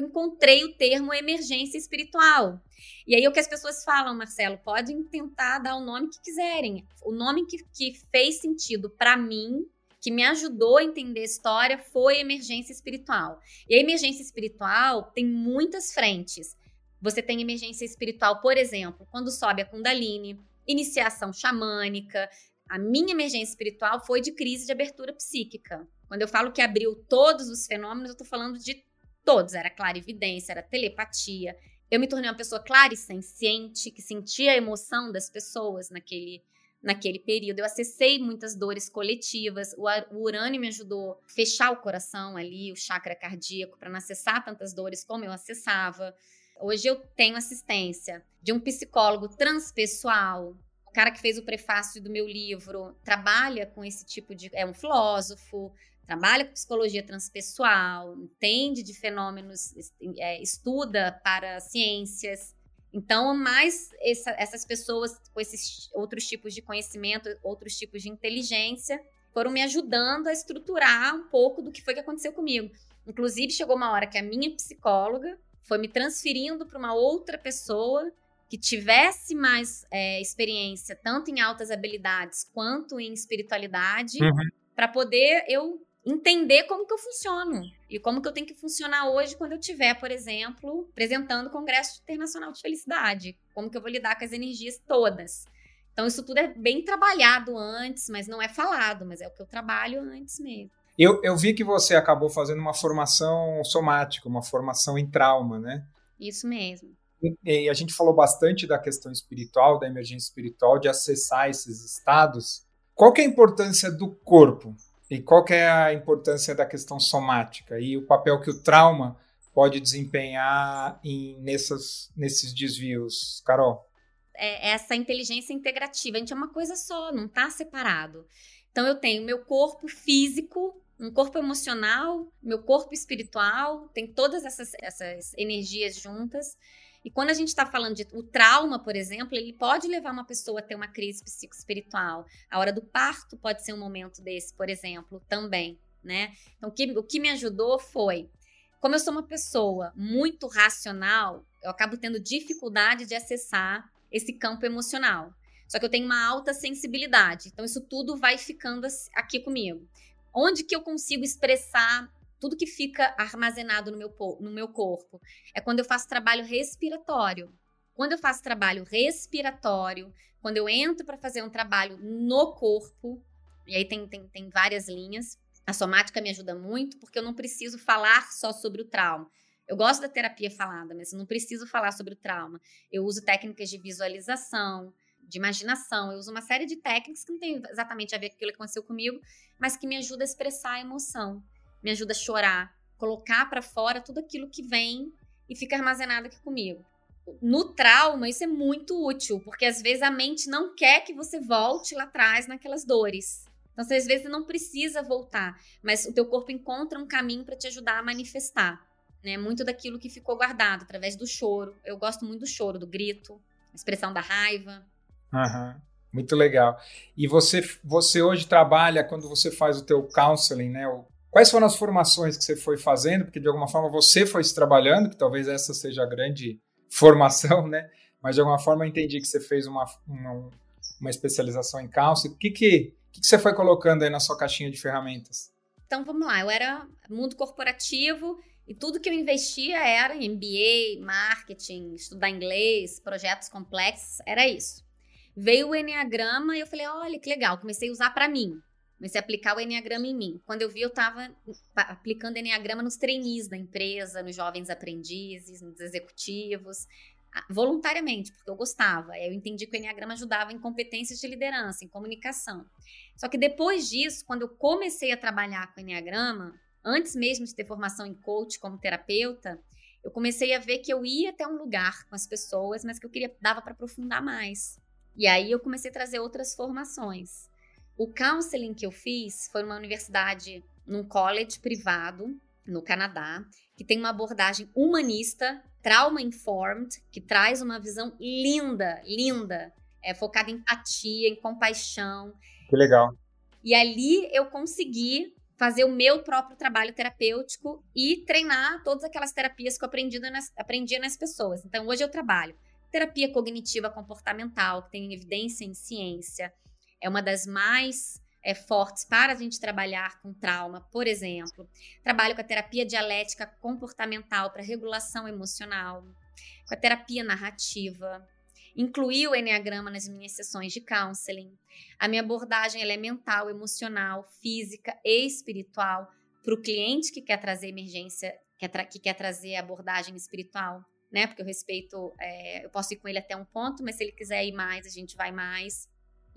encontrei o termo emergência espiritual. E aí o que as pessoas falam, Marcelo, podem tentar dar o nome que quiserem. O nome que, que fez sentido para mim, que me ajudou a entender a história, foi emergência espiritual. E a emergência espiritual tem muitas frentes. Você tem emergência espiritual, por exemplo, quando sobe a Kundalini, iniciação xamânica, a minha emergência espiritual foi de crise de abertura psíquica. Quando eu falo que abriu todos os fenômenos, eu tô falando de todos. Era clarividência, era telepatia. Eu me tornei uma pessoa clara e senciente, que sentia a emoção das pessoas naquele, naquele período. Eu acessei muitas dores coletivas. O, o urânio me ajudou a fechar o coração ali, o chakra cardíaco, para não acessar tantas dores como eu acessava. Hoje eu tenho assistência de um psicólogo transpessoal, o cara que fez o prefácio do meu livro trabalha com esse tipo de. é um filósofo, trabalha com psicologia transpessoal, entende de fenômenos, é, estuda para ciências. Então, mais essa, essas pessoas com esses outros tipos de conhecimento, outros tipos de inteligência, foram me ajudando a estruturar um pouco do que foi que aconteceu comigo. Inclusive, chegou uma hora que a minha psicóloga foi me transferindo para uma outra pessoa que tivesse mais é, experiência, tanto em altas habilidades quanto em espiritualidade, uhum. para poder eu entender como que eu funciono e como que eu tenho que funcionar hoje quando eu tiver, por exemplo, apresentando o Congresso Internacional de Felicidade, como que eu vou lidar com as energias todas. Então isso tudo é bem trabalhado antes, mas não é falado, mas é o que eu trabalho antes mesmo. Eu, eu vi que você acabou fazendo uma formação somática, uma formação em trauma, né? Isso mesmo e a gente falou bastante da questão espiritual, da emergência espiritual, de acessar esses estados. Qual que é a importância do corpo? E qual é a importância da questão somática? E o papel que o trauma pode desempenhar em, nessas, nesses desvios, Carol? É essa inteligência integrativa. A gente é uma coisa só, não está separado. Então eu tenho meu corpo físico, um corpo emocional, meu corpo espiritual, tem todas essas, essas energias juntas. E quando a gente está falando de o trauma, por exemplo, ele pode levar uma pessoa a ter uma crise psicoespiritual. A hora do parto pode ser um momento desse, por exemplo, também, né? Então, o que, o que me ajudou foi, como eu sou uma pessoa muito racional, eu acabo tendo dificuldade de acessar esse campo emocional. Só que eu tenho uma alta sensibilidade, então isso tudo vai ficando aqui comigo. Onde que eu consigo expressar tudo que fica armazenado no meu, no meu corpo. É quando eu faço trabalho respiratório. Quando eu faço trabalho respiratório, quando eu entro para fazer um trabalho no corpo, e aí tem, tem, tem várias linhas. A somática me ajuda muito, porque eu não preciso falar só sobre o trauma. Eu gosto da terapia falada, mas eu não preciso falar sobre o trauma. Eu uso técnicas de visualização, de imaginação, eu uso uma série de técnicas que não tem exatamente a ver com aquilo que aconteceu comigo, mas que me ajuda a expressar a emoção me ajuda a chorar, colocar para fora tudo aquilo que vem e fica armazenado aqui comigo. No trauma, isso é muito útil, porque às vezes a mente não quer que você volte lá atrás naquelas dores. Então, às vezes não precisa voltar, mas o teu corpo encontra um caminho para te ajudar a manifestar, né? Muito daquilo que ficou guardado através do choro. Eu gosto muito do choro, do grito, a expressão da raiva. Uhum. Muito legal. E você, você hoje trabalha quando você faz o teu counseling, né? O Quais foram as formações que você foi fazendo? Porque de alguma forma você foi se trabalhando, que talvez essa seja a grande formação, né? Mas de alguma forma eu entendi que você fez uma, uma, uma especialização em counseling. O que, que O que você foi colocando aí na sua caixinha de ferramentas? Então vamos lá, eu era mundo corporativo e tudo que eu investia era em MBA, marketing, estudar inglês, projetos complexos, era isso. Veio o Enneagrama e eu falei, olha que legal, comecei a usar para mim. Comecei a aplicar o Enneagrama em mim. Quando eu vi, eu estava aplicando Enneagrama nos trainees da empresa, nos jovens aprendizes, nos executivos, voluntariamente, porque eu gostava. Eu entendi que o Enneagrama ajudava em competências de liderança, em comunicação. Só que depois disso, quando eu comecei a trabalhar com Enneagrama, antes mesmo de ter formação em coach como terapeuta, eu comecei a ver que eu ia até um lugar com as pessoas, mas que eu queria dava para aprofundar mais. E aí eu comecei a trazer outras formações. O counseling que eu fiz foi numa universidade, num college privado no Canadá, que tem uma abordagem humanista, trauma informed, que traz uma visão linda, linda, é focada em empatia, em compaixão. Que legal. E ali eu consegui fazer o meu próprio trabalho terapêutico e treinar todas aquelas terapias que eu aprendi nas, aprendia nas pessoas. Então, hoje eu trabalho terapia cognitiva comportamental, que tem evidência em ciência, é uma das mais é, fortes para a gente trabalhar com trauma, por exemplo. Trabalho com a terapia dialética comportamental para regulação emocional, com a terapia narrativa, incluí o Enneagrama nas minhas sessões de counseling. A minha abordagem é mental, emocional, física e espiritual para o cliente que quer trazer emergência, que quer, que quer trazer abordagem espiritual, né? Porque eu respeito, é, eu posso ir com ele até um ponto, mas se ele quiser ir mais, a gente vai mais.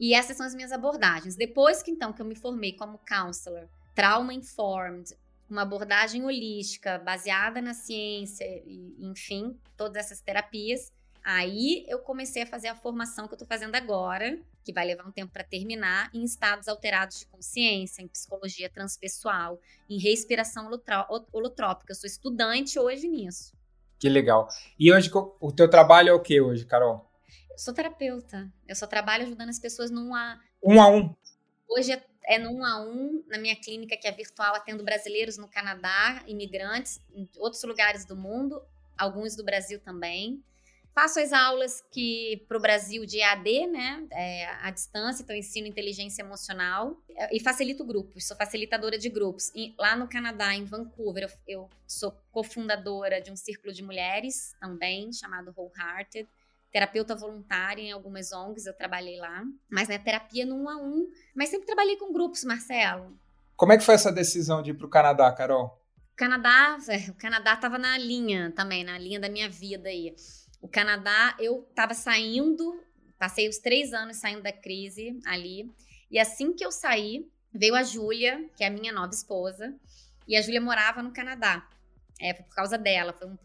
E essas são as minhas abordagens. Depois que então que eu me formei como counselor, trauma informed, uma abordagem holística baseada na ciência e enfim, todas essas terapias, Aí eu comecei a fazer a formação que eu estou fazendo agora, que vai levar um tempo para terminar, em estados alterados de consciência, em psicologia transpessoal, em respiração holotrópica. Eu sou estudante hoje nisso. Que legal. E hoje o teu trabalho é o que hoje, Carol? Eu sou terapeuta. Eu só trabalho ajudando as pessoas num a um a um. Hoje é, é num a um na minha clínica que é virtual, atendo brasileiros no Canadá, imigrantes em outros lugares do mundo, alguns do Brasil também. Faço as aulas que para o Brasil de EAD, né, é, à distância, então ensino inteligência emocional é, e facilito grupos, sou facilitadora de grupos. E lá no Canadá, em Vancouver, eu, eu sou cofundadora de um círculo de mulheres também, chamado Wholehearted. Terapeuta voluntária em algumas ONGs, eu trabalhei lá. Mas, né, terapia no um a um. Mas sempre trabalhei com grupos, Marcelo. Como é que foi essa decisão de ir para o Canadá, Carol? O Canadá, é, o Canadá estava na linha também, na linha da minha vida aí. O Canadá, eu estava saindo, passei os três anos saindo da crise ali. E assim que eu saí, veio a Júlia, que é a minha nova esposa, e a Júlia morava no Canadá. É, foi por causa dela, foi um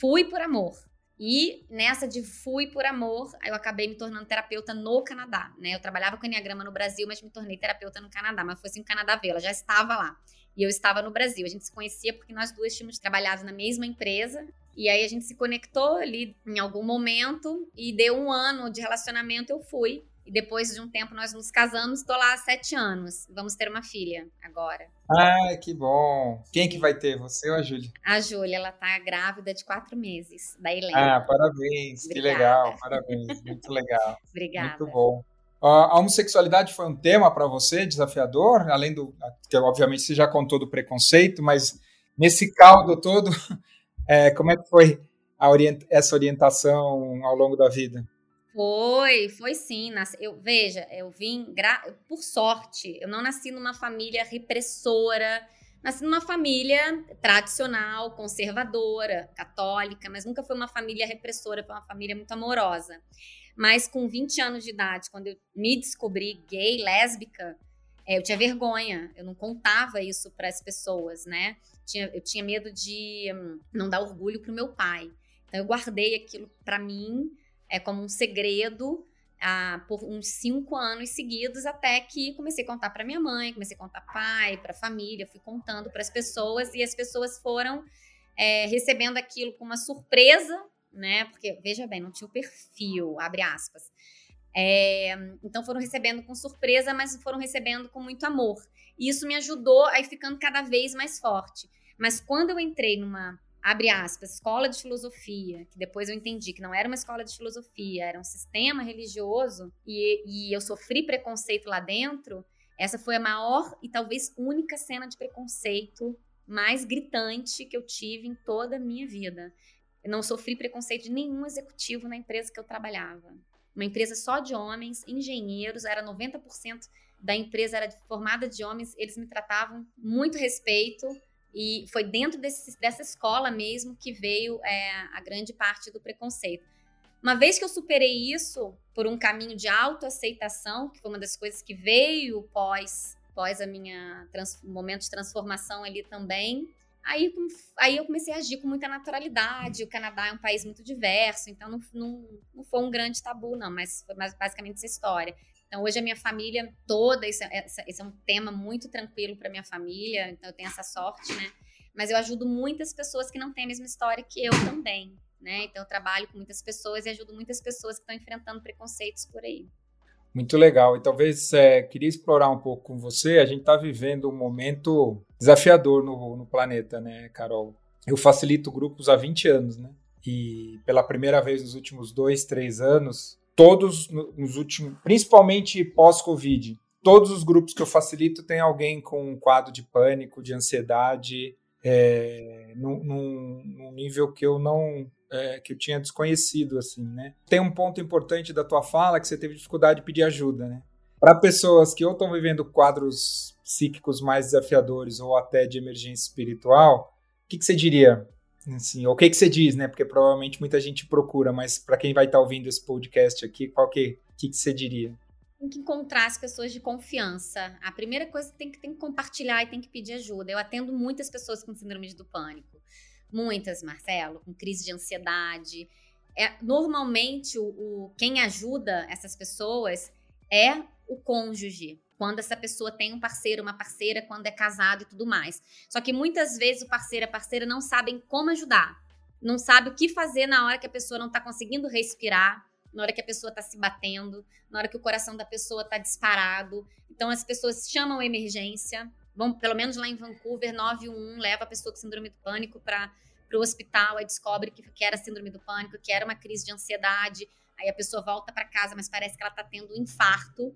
fui por amor. E nessa de fui por amor, eu acabei me tornando terapeuta no Canadá, né? Eu trabalhava com Enneagrama no Brasil, mas me tornei terapeuta no Canadá. Mas foi assim o Canadá veio, ela já estava lá. E eu estava no Brasil. A gente se conhecia porque nós duas tínhamos trabalhado na mesma empresa e aí a gente se conectou ali em algum momento e deu um ano de relacionamento, eu fui. E depois de um tempo nós nos casamos, estou lá há sete anos. Vamos ter uma filha agora. Ah, que bom. Quem que vai ter, você ou a Júlia? A Júlia, ela tá grávida de quatro meses, da Helena. Ah, parabéns, Obrigada. que legal, parabéns, muito legal. Obrigada. Muito bom. A homossexualidade foi um tema para você, desafiador, além do que obviamente você já contou do preconceito, mas nesse caldo todo, é, como é que foi orient essa orientação ao longo da vida? Foi, foi sim. Eu, veja, eu vim, por sorte, eu não nasci numa família repressora, nasci numa família tradicional, conservadora, católica, mas nunca foi uma família repressora, foi uma família muito amorosa. Mas com 20 anos de idade, quando eu me descobri gay, lésbica, é, eu tinha vergonha, eu não contava isso para as pessoas, né? Tinha, eu tinha medo de hum, não dar orgulho pro meu pai. Então eu guardei aquilo para mim é, como um segredo ah, por uns cinco anos seguidos, até que comecei a contar para minha mãe, comecei a contar pai, para família, fui contando para as pessoas e as pessoas foram é, recebendo aquilo com uma surpresa, né? Porque veja bem, não tinha o perfil, abre aspas. É, então foram recebendo com surpresa, mas foram recebendo com muito amor. E isso me ajudou a ir ficando cada vez mais forte. Mas quando eu entrei numa abre aspas, escola de filosofia, que depois eu entendi que não era uma escola de filosofia, era um sistema religioso, e, e eu sofri preconceito lá dentro, essa foi a maior e talvez única cena de preconceito mais gritante que eu tive em toda a minha vida. Eu não sofri preconceito de nenhum executivo na empresa que eu trabalhava. Uma empresa só de homens, engenheiros, era 90% da empresa era formada de homens, eles me tratavam muito respeito e foi dentro desse, dessa escola mesmo que veio é, a grande parte do preconceito. Uma vez que eu superei isso por um caminho de autoaceitação, que foi uma das coisas que veio pós, pós a minha trans, momento de transformação ali também, aí, aí eu comecei a agir com muita naturalidade. O Canadá é um país muito diverso, então não, não, não foi um grande tabu, não, mas foi basicamente essa história. Então, hoje a minha família toda, isso é, isso é um tema muito tranquilo para minha família, então eu tenho essa sorte, né? Mas eu ajudo muitas pessoas que não têm a mesma história que eu também, né? Então, eu trabalho com muitas pessoas e ajudo muitas pessoas que estão enfrentando preconceitos por aí. Muito legal. E talvez é, queria explorar um pouco com você. A gente está vivendo um momento desafiador no, no planeta, né, Carol? Eu facilito grupos há 20 anos, né? E pela primeira vez nos últimos dois, três anos, todos nos últimos, principalmente pós-Covid, todos os grupos que eu facilito tem alguém com um quadro de pânico, de ansiedade, é, num, num, nível que eu não é, que eu tinha desconhecido assim, né? Tem um ponto importante da tua fala que você teve dificuldade de pedir ajuda, né? Para pessoas que ou estão vivendo quadros psíquicos mais desafiadores ou até de emergência espiritual, o que, que você diria? Assim, o que, que você diz, né? Porque provavelmente muita gente procura, mas para quem vai estar tá ouvindo esse podcast aqui, qual que, que, que você diria? Tem que encontrar as pessoas de confiança. A primeira coisa tem que, tem que compartilhar e tem que pedir ajuda. Eu atendo muitas pessoas com síndrome do pânico. Muitas, Marcelo, com crise de ansiedade. É, normalmente, o, o quem ajuda essas pessoas é o cônjuge quando essa pessoa tem um parceiro, uma parceira, quando é casado e tudo mais. Só que muitas vezes o parceiro e a parceira não sabem como ajudar, não sabe o que fazer na hora que a pessoa não está conseguindo respirar, na hora que a pessoa está se batendo, na hora que o coração da pessoa está disparado. Então as pessoas chamam a emergência, vão pelo menos lá em Vancouver, 911 leva a pessoa com síndrome do pânico para o hospital, aí descobre que, que era síndrome do pânico, que era uma crise de ansiedade, aí a pessoa volta para casa, mas parece que ela está tendo um infarto.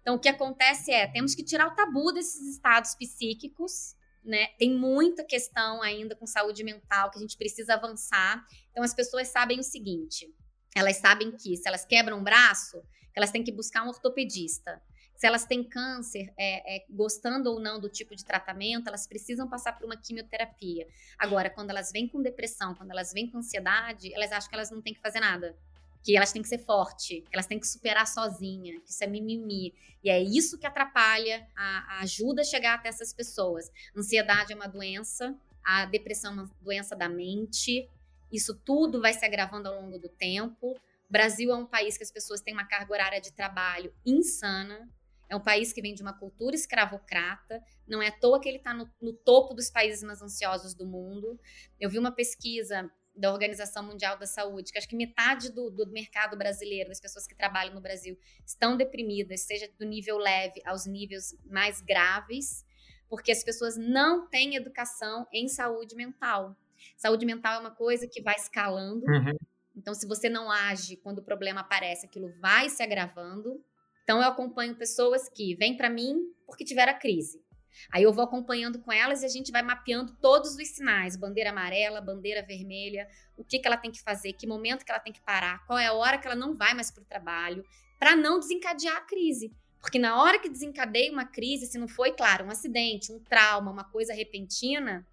Então, o que acontece é, temos que tirar o tabu desses estados psíquicos, né? Tem muita questão ainda com saúde mental que a gente precisa avançar. Então, as pessoas sabem o seguinte: elas sabem que se elas quebram um braço, elas têm que buscar um ortopedista. Se elas têm câncer, é, é, gostando ou não do tipo de tratamento, elas precisam passar por uma quimioterapia. Agora, quando elas vêm com depressão, quando elas vêm com ansiedade, elas acham que elas não têm que fazer nada que elas têm que ser forte, que elas têm que superar sozinha, que isso é mimimi. E é isso que atrapalha a, a ajuda a chegar até essas pessoas. Ansiedade é uma doença, a depressão é uma doença da mente. Isso tudo vai se agravando ao longo do tempo. O Brasil é um país que as pessoas têm uma carga horária de trabalho insana. É um país que vem de uma cultura escravocrata. Não é à toa que ele está no, no topo dos países mais ansiosos do mundo. Eu vi uma pesquisa da Organização Mundial da Saúde, que acho que metade do, do mercado brasileiro, das pessoas que trabalham no Brasil, estão deprimidas, seja do nível leve aos níveis mais graves, porque as pessoas não têm educação em saúde mental. Saúde mental é uma coisa que vai escalando. Uhum. Então, se você não age quando o problema aparece, aquilo vai se agravando. Então, eu acompanho pessoas que vêm para mim porque tiveram a crise. Aí eu vou acompanhando com elas e a gente vai mapeando todos os sinais, bandeira amarela, bandeira vermelha, o que, que ela tem que fazer, que momento que ela tem que parar, qual é a hora que ela não vai mais para o trabalho, para não desencadear a crise. Porque na hora que desencadeia uma crise, se não foi, claro, um acidente, um trauma, uma coisa repentina,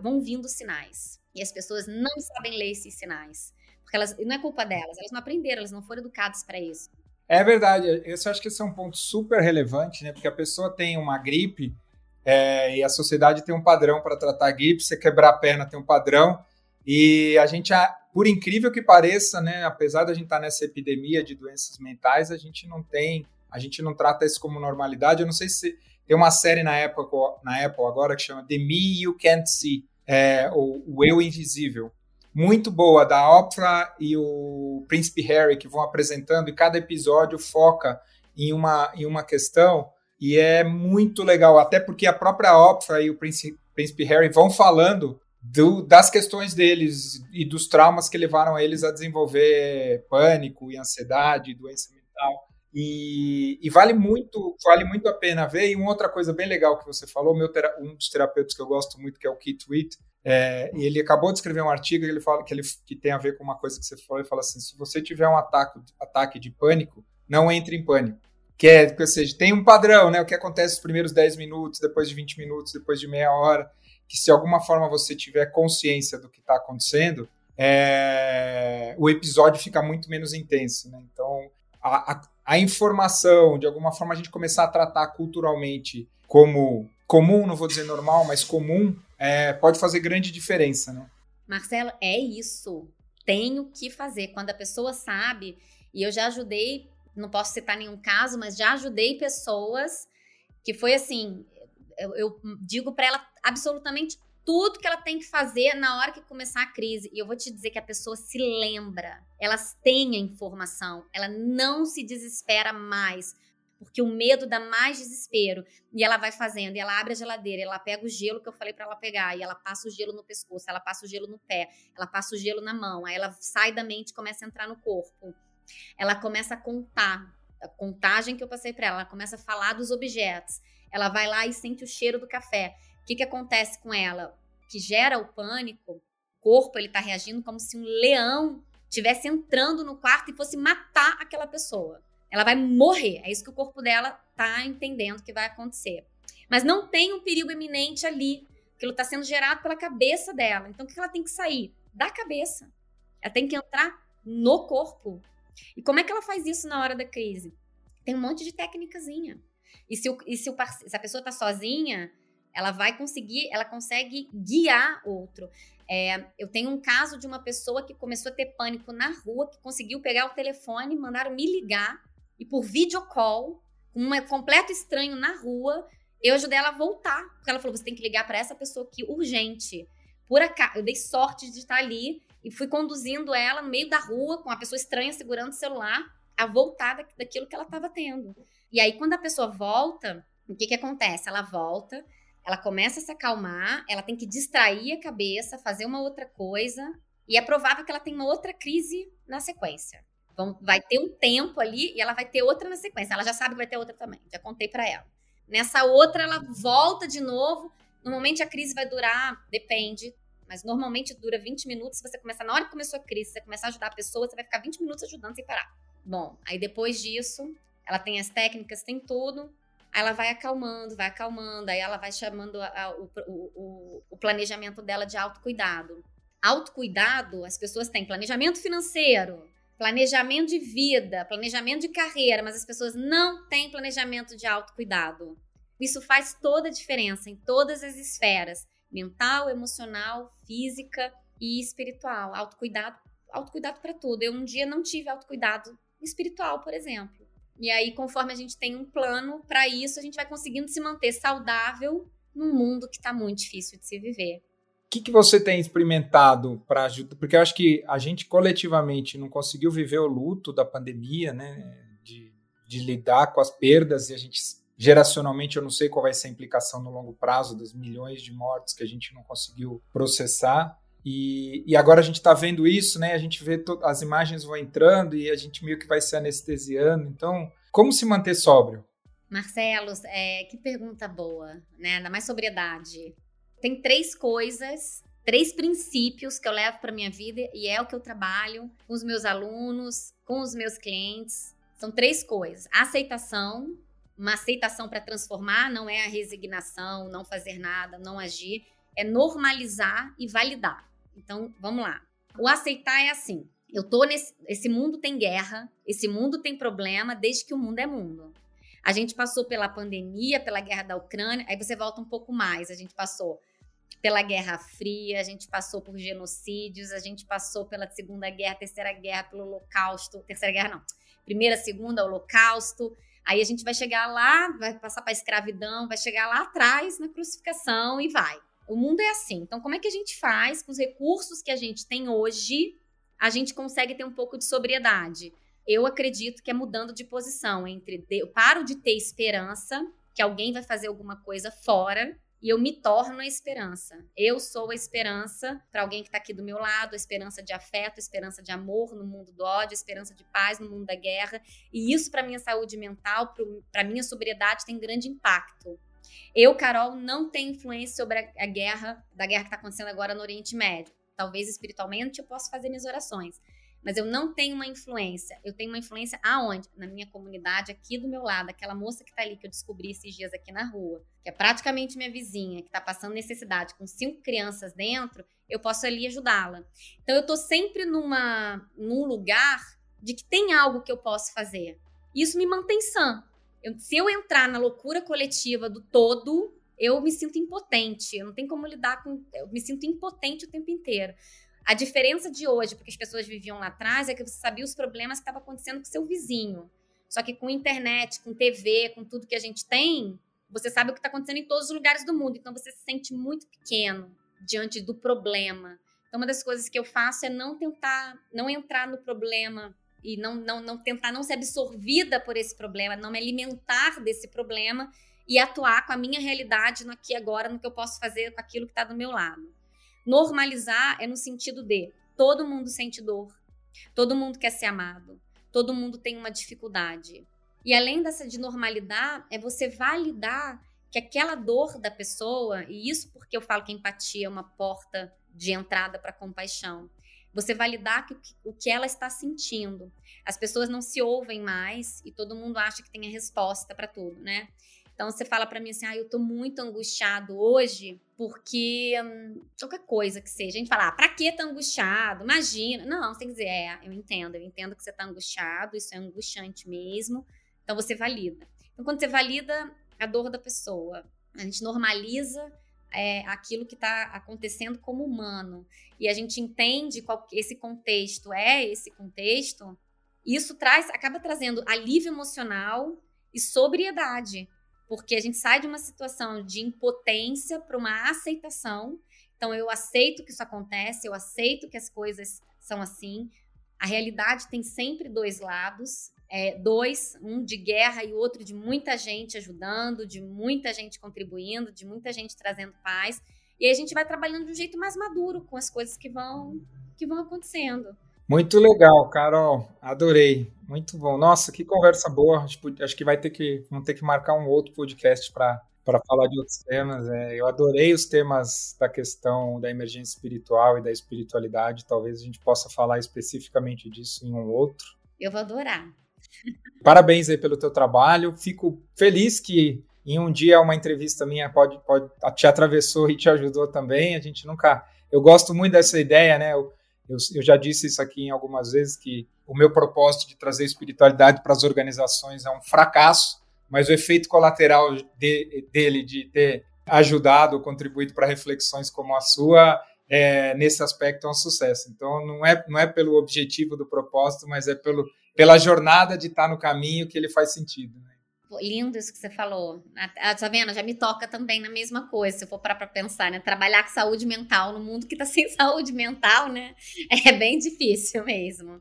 vão vindo sinais. E as pessoas não sabem ler esses sinais. Porque elas, não é culpa delas, elas não aprenderam, elas não foram educadas para isso. É verdade, eu acho que esse é um ponto super relevante, né? Porque a pessoa tem uma gripe, é, e a sociedade tem um padrão para tratar gripe, você quebrar a perna tem um padrão. E a gente, por incrível que pareça, né, apesar da gente estar tá nessa epidemia de doenças mentais, a gente não tem, a gente não trata isso como normalidade. Eu não sei se tem uma série na Apple, na Apple agora que chama The Me You Can't See, é, o, o Eu Invisível. Muito boa, da Oprah e o Príncipe Harry, que vão apresentando, e cada episódio foca em uma, em uma questão. E é muito legal, até porque a própria Oprah e o Príncipe, Príncipe Harry vão falando do, das questões deles e dos traumas que levaram eles a desenvolver pânico e ansiedade, doença mental. E, e, vale muito vale muito a pena ver. E uma outra coisa bem legal que você falou, meu um dos terapeutas que eu gosto muito, que é o Keith Witt, é, e ele acabou de escrever um artigo que ele fala que ele que tem a ver com uma coisa que você falou. Ele fala assim: se você tiver um ataque, ataque de pânico, não entre em pânico. Que é, ou seja, tem um padrão, né? O que acontece nos primeiros 10 minutos, depois de 20 minutos, depois de meia hora que se de alguma forma você tiver consciência do que está acontecendo, é, o episódio fica muito menos intenso. Né? Então, a, a, a, informação, de alguma forma, a gente começar a tratar culturalmente como comum, não vou dizer normal, mas comum, é, pode fazer grande diferença. Né? Marcelo, é isso. Tenho que fazer. Quando a pessoa sabe, e eu já ajudei, não posso citar nenhum caso, mas já ajudei pessoas que foi assim, eu, eu digo para ela absolutamente tudo que ela tem que fazer na hora que começar a crise. E eu vou te dizer que a pessoa se lembra, elas têm a informação, ela não se desespera mais, porque o medo dá mais desespero. E ela vai fazendo, e ela abre a geladeira, ela pega o gelo que eu falei para ela pegar, e ela passa o gelo no pescoço, ela passa o gelo no pé, ela passa o gelo na mão, aí ela sai da mente e começa a entrar no corpo. Ela começa a contar, a contagem que eu passei para ela, ela começa a falar dos objetos. Ela vai lá e sente o cheiro do café. O que, que acontece com ela? Que gera o pânico, o corpo ele está reagindo como se um leão tivesse entrando no quarto e fosse matar aquela pessoa. Ela vai morrer. É isso que o corpo dela está entendendo que vai acontecer. Mas não tem um perigo iminente ali. Aquilo está sendo gerado pela cabeça dela. Então, o que ela tem que sair? Da cabeça. Ela tem que entrar no corpo. E como é que ela faz isso na hora da crise? Tem um monte de técnicazinha. E se, o, e se, o, se a pessoa está sozinha, ela vai conseguir, ela consegue guiar outro. É, eu tenho um caso de uma pessoa que começou a ter pânico na rua, que conseguiu pegar o telefone, mandaram me ligar e por videocall, com um completo estranho na rua, eu ajudei ela a voltar. Porque ela falou: você tem que ligar para essa pessoa aqui urgente. Por acaso, eu dei sorte de estar ali e fui conduzindo ela no meio da rua, com uma pessoa estranha segurando o celular, a voltar daquilo que ela estava tendo. E aí, quando a pessoa volta, o que, que acontece? Ela volta, ela começa a se acalmar, ela tem que distrair a cabeça, fazer uma outra coisa, e é provável que ela tenha uma outra crise na sequência. Vão, vai ter um tempo ali e ela vai ter outra na sequência. Ela já sabe que vai ter outra também, já contei para ela. Nessa outra, ela volta de novo. Normalmente a crise vai durar, depende, mas normalmente dura 20 minutos. Se você começar, na hora que começou a crise, você começar a ajudar a pessoa, você vai ficar 20 minutos ajudando sem parar. Bom, aí depois disso, ela tem as técnicas, tem tudo. Aí ela vai acalmando, vai acalmando, aí ela vai chamando a, a, o, o, o planejamento dela de autocuidado. Autocuidado, as pessoas têm planejamento financeiro, planejamento de vida, planejamento de carreira, mas as pessoas não têm planejamento de autocuidado. Isso faz toda a diferença em todas as esferas: mental, emocional, física e espiritual. Autocuidado, autocuidado para tudo. Eu um dia não tive autocuidado espiritual, por exemplo. E aí, conforme a gente tem um plano para isso, a gente vai conseguindo se manter saudável num mundo que está muito difícil de se viver. O que, que você tem experimentado para ajudar? Porque eu acho que a gente coletivamente não conseguiu viver o luto da pandemia, né? De, de lidar com as perdas e a gente geracionalmente eu não sei qual vai ser a implicação no longo prazo das milhões de mortes que a gente não conseguiu processar. E, e agora a gente está vendo isso, né? A gente vê as imagens vão entrando e a gente meio que vai se anestesiando. Então, como se manter sóbrio? Marcelo, é, que pergunta boa, né? Ainda mais sobriedade. Tem três coisas, três princípios que eu levo para minha vida e é o que eu trabalho com os meus alunos, com os meus clientes. São três coisas: aceitação, uma aceitação para transformar, não é a resignação, não fazer nada, não agir, é normalizar e validar. Então, vamos lá. O aceitar é assim. Eu tô nesse. Esse mundo tem guerra, esse mundo tem problema desde que o mundo é mundo. A gente passou pela pandemia, pela guerra da Ucrânia, aí você volta um pouco mais. A gente passou pela Guerra Fria, a gente passou por genocídios, a gente passou pela Segunda Guerra, Terceira Guerra, pelo Holocausto. Terceira Guerra, não. Primeira, Segunda, Holocausto. Aí a gente vai chegar lá, vai passar para a escravidão, vai chegar lá atrás na crucificação e vai. O mundo é assim. Então, como é que a gente faz com os recursos que a gente tem hoje? A gente consegue ter um pouco de sobriedade. Eu acredito que é mudando de posição entre eu paro de ter esperança que alguém vai fazer alguma coisa fora e eu me torno a esperança. Eu sou a esperança para alguém que está aqui do meu lado, a esperança de afeto, a esperança de amor no mundo do ódio, a esperança de paz no mundo da guerra. E isso para minha saúde mental, para minha sobriedade tem grande impacto. Eu, Carol, não tenho influência sobre a, a guerra, da guerra que está acontecendo agora no Oriente Médio. Talvez espiritualmente eu possa fazer minhas orações mas eu não tenho uma influência. Eu tenho uma influência aonde? Na minha comunidade, aqui do meu lado, aquela moça que tá ali que eu descobri esses dias aqui na rua, que é praticamente minha vizinha, que tá passando necessidade com cinco crianças dentro, eu posso ali ajudá-la. Então eu tô sempre numa num lugar de que tem algo que eu posso fazer. Isso me mantém sã. Eu, se eu entrar na loucura coletiva do todo, eu me sinto impotente. Eu não tenho como lidar com. Eu me sinto impotente o tempo inteiro. A diferença de hoje, porque as pessoas viviam lá atrás, é que você sabia os problemas que estavam acontecendo com seu vizinho. Só que com internet, com TV, com tudo que a gente tem, você sabe o que está acontecendo em todos os lugares do mundo. Então você se sente muito pequeno diante do problema. Então uma das coisas que eu faço é não tentar, não entrar no problema e não, não, não tentar não ser absorvida por esse problema, não me alimentar desse problema e atuar com a minha realidade no aqui agora, no que eu posso fazer com aquilo que está do meu lado. Normalizar é no sentido de todo mundo sente dor, todo mundo quer ser amado, todo mundo tem uma dificuldade. E além dessa de normalidade, é você validar que aquela dor da pessoa, e isso porque eu falo que empatia é uma porta de entrada para compaixão. Você validar que, o que ela está sentindo. As pessoas não se ouvem mais e todo mundo acha que tem a resposta para tudo, né? Então você fala para mim assim: "Ah, eu tô muito angustiado hoje porque hum, qualquer coisa que seja". A gente fala: ah, "Para que tá angustiado? Imagina". Não, você tem que dizer: "É, eu entendo, eu entendo que você tá angustiado, isso é angustiante mesmo". Então você valida. Então quando você valida a dor da pessoa, a gente normaliza é, aquilo que está acontecendo como humano e a gente entende qual esse contexto é esse contexto, isso traz acaba trazendo alívio emocional e sobriedade porque a gente sai de uma situação de impotência para uma aceitação. Então, eu aceito que isso acontece, eu aceito que as coisas são assim. A realidade tem sempre dois lados. É, dois, um de guerra e outro de muita gente ajudando, de muita gente contribuindo, de muita gente trazendo paz. E a gente vai trabalhando de um jeito mais maduro com as coisas que vão, que vão acontecendo. Muito legal, Carol. Adorei. Muito bom. Nossa, que conversa boa. Acho que vai ter que, vamos ter que marcar um outro podcast para para falar de outros temas. É, eu adorei os temas da questão da emergência espiritual e da espiritualidade. Talvez a gente possa falar especificamente disso em um outro. Eu vou adorar. Parabéns aí pelo teu trabalho. Fico feliz que em um dia uma entrevista minha pode, pode te atravessou e te ajudou também. A gente nunca. Eu gosto muito dessa ideia, né? Eu, eu, eu já disse isso aqui em algumas vezes que o meu propósito de trazer espiritualidade para as organizações é um fracasso, mas o efeito colateral de, dele de ter ajudado, contribuído para reflexões como a sua, é, nesse aspecto é um sucesso. Então não é, não é pelo objetivo do propósito, mas é pelo, pela jornada de estar no caminho que ele faz sentido. Né? Lindo isso que você falou. Ah, tá vendo? Já me toca também na mesma coisa, se eu for parar para pensar, né? Trabalhar com saúde mental no mundo que tá sem saúde mental, né? É bem difícil mesmo.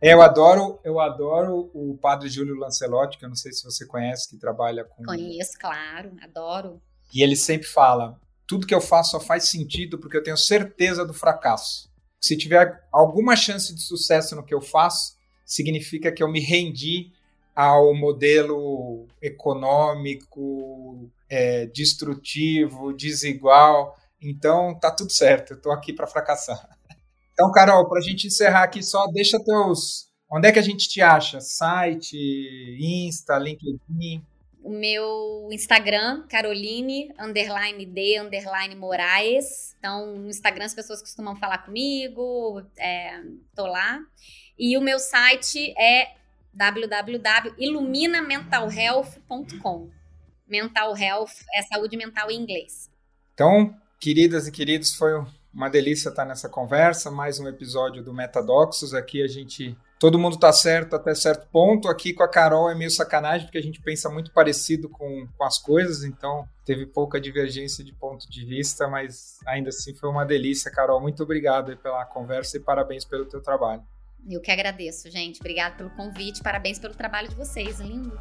É, eu adoro, eu adoro o padre Júlio Lancelotti, que eu não sei se você conhece, que trabalha com. Conheço, claro, adoro. E ele sempre fala: tudo que eu faço só faz sentido porque eu tenho certeza do fracasso. Se tiver alguma chance de sucesso no que eu faço, significa que eu me rendi ao modelo econômico é, destrutivo, desigual. Então, tá tudo certo, eu estou aqui para fracassar. Então, Carol, para a gente encerrar aqui, só deixa teus. Onde é que a gente te acha? Site, Insta, LinkedIn? O meu Instagram, Caroline, underline D, underline Moraes. Então, no Instagram as pessoas costumam falar comigo, é, tô lá. E o meu site é www.iluminamentalhealth.com. Mental health é saúde mental em inglês. Então, queridas e queridos, foi uma delícia estar nessa conversa. Mais um episódio do Metadoxos. Aqui a gente. Todo mundo está certo até certo ponto. Aqui com a Carol é meio sacanagem, porque a gente pensa muito parecido com, com as coisas, então teve pouca divergência de ponto de vista, mas ainda assim foi uma delícia, Carol. Muito obrigado pela conversa e parabéns pelo teu trabalho. Eu que agradeço, gente. Obrigada pelo convite. Parabéns pelo trabalho de vocês. Lindo.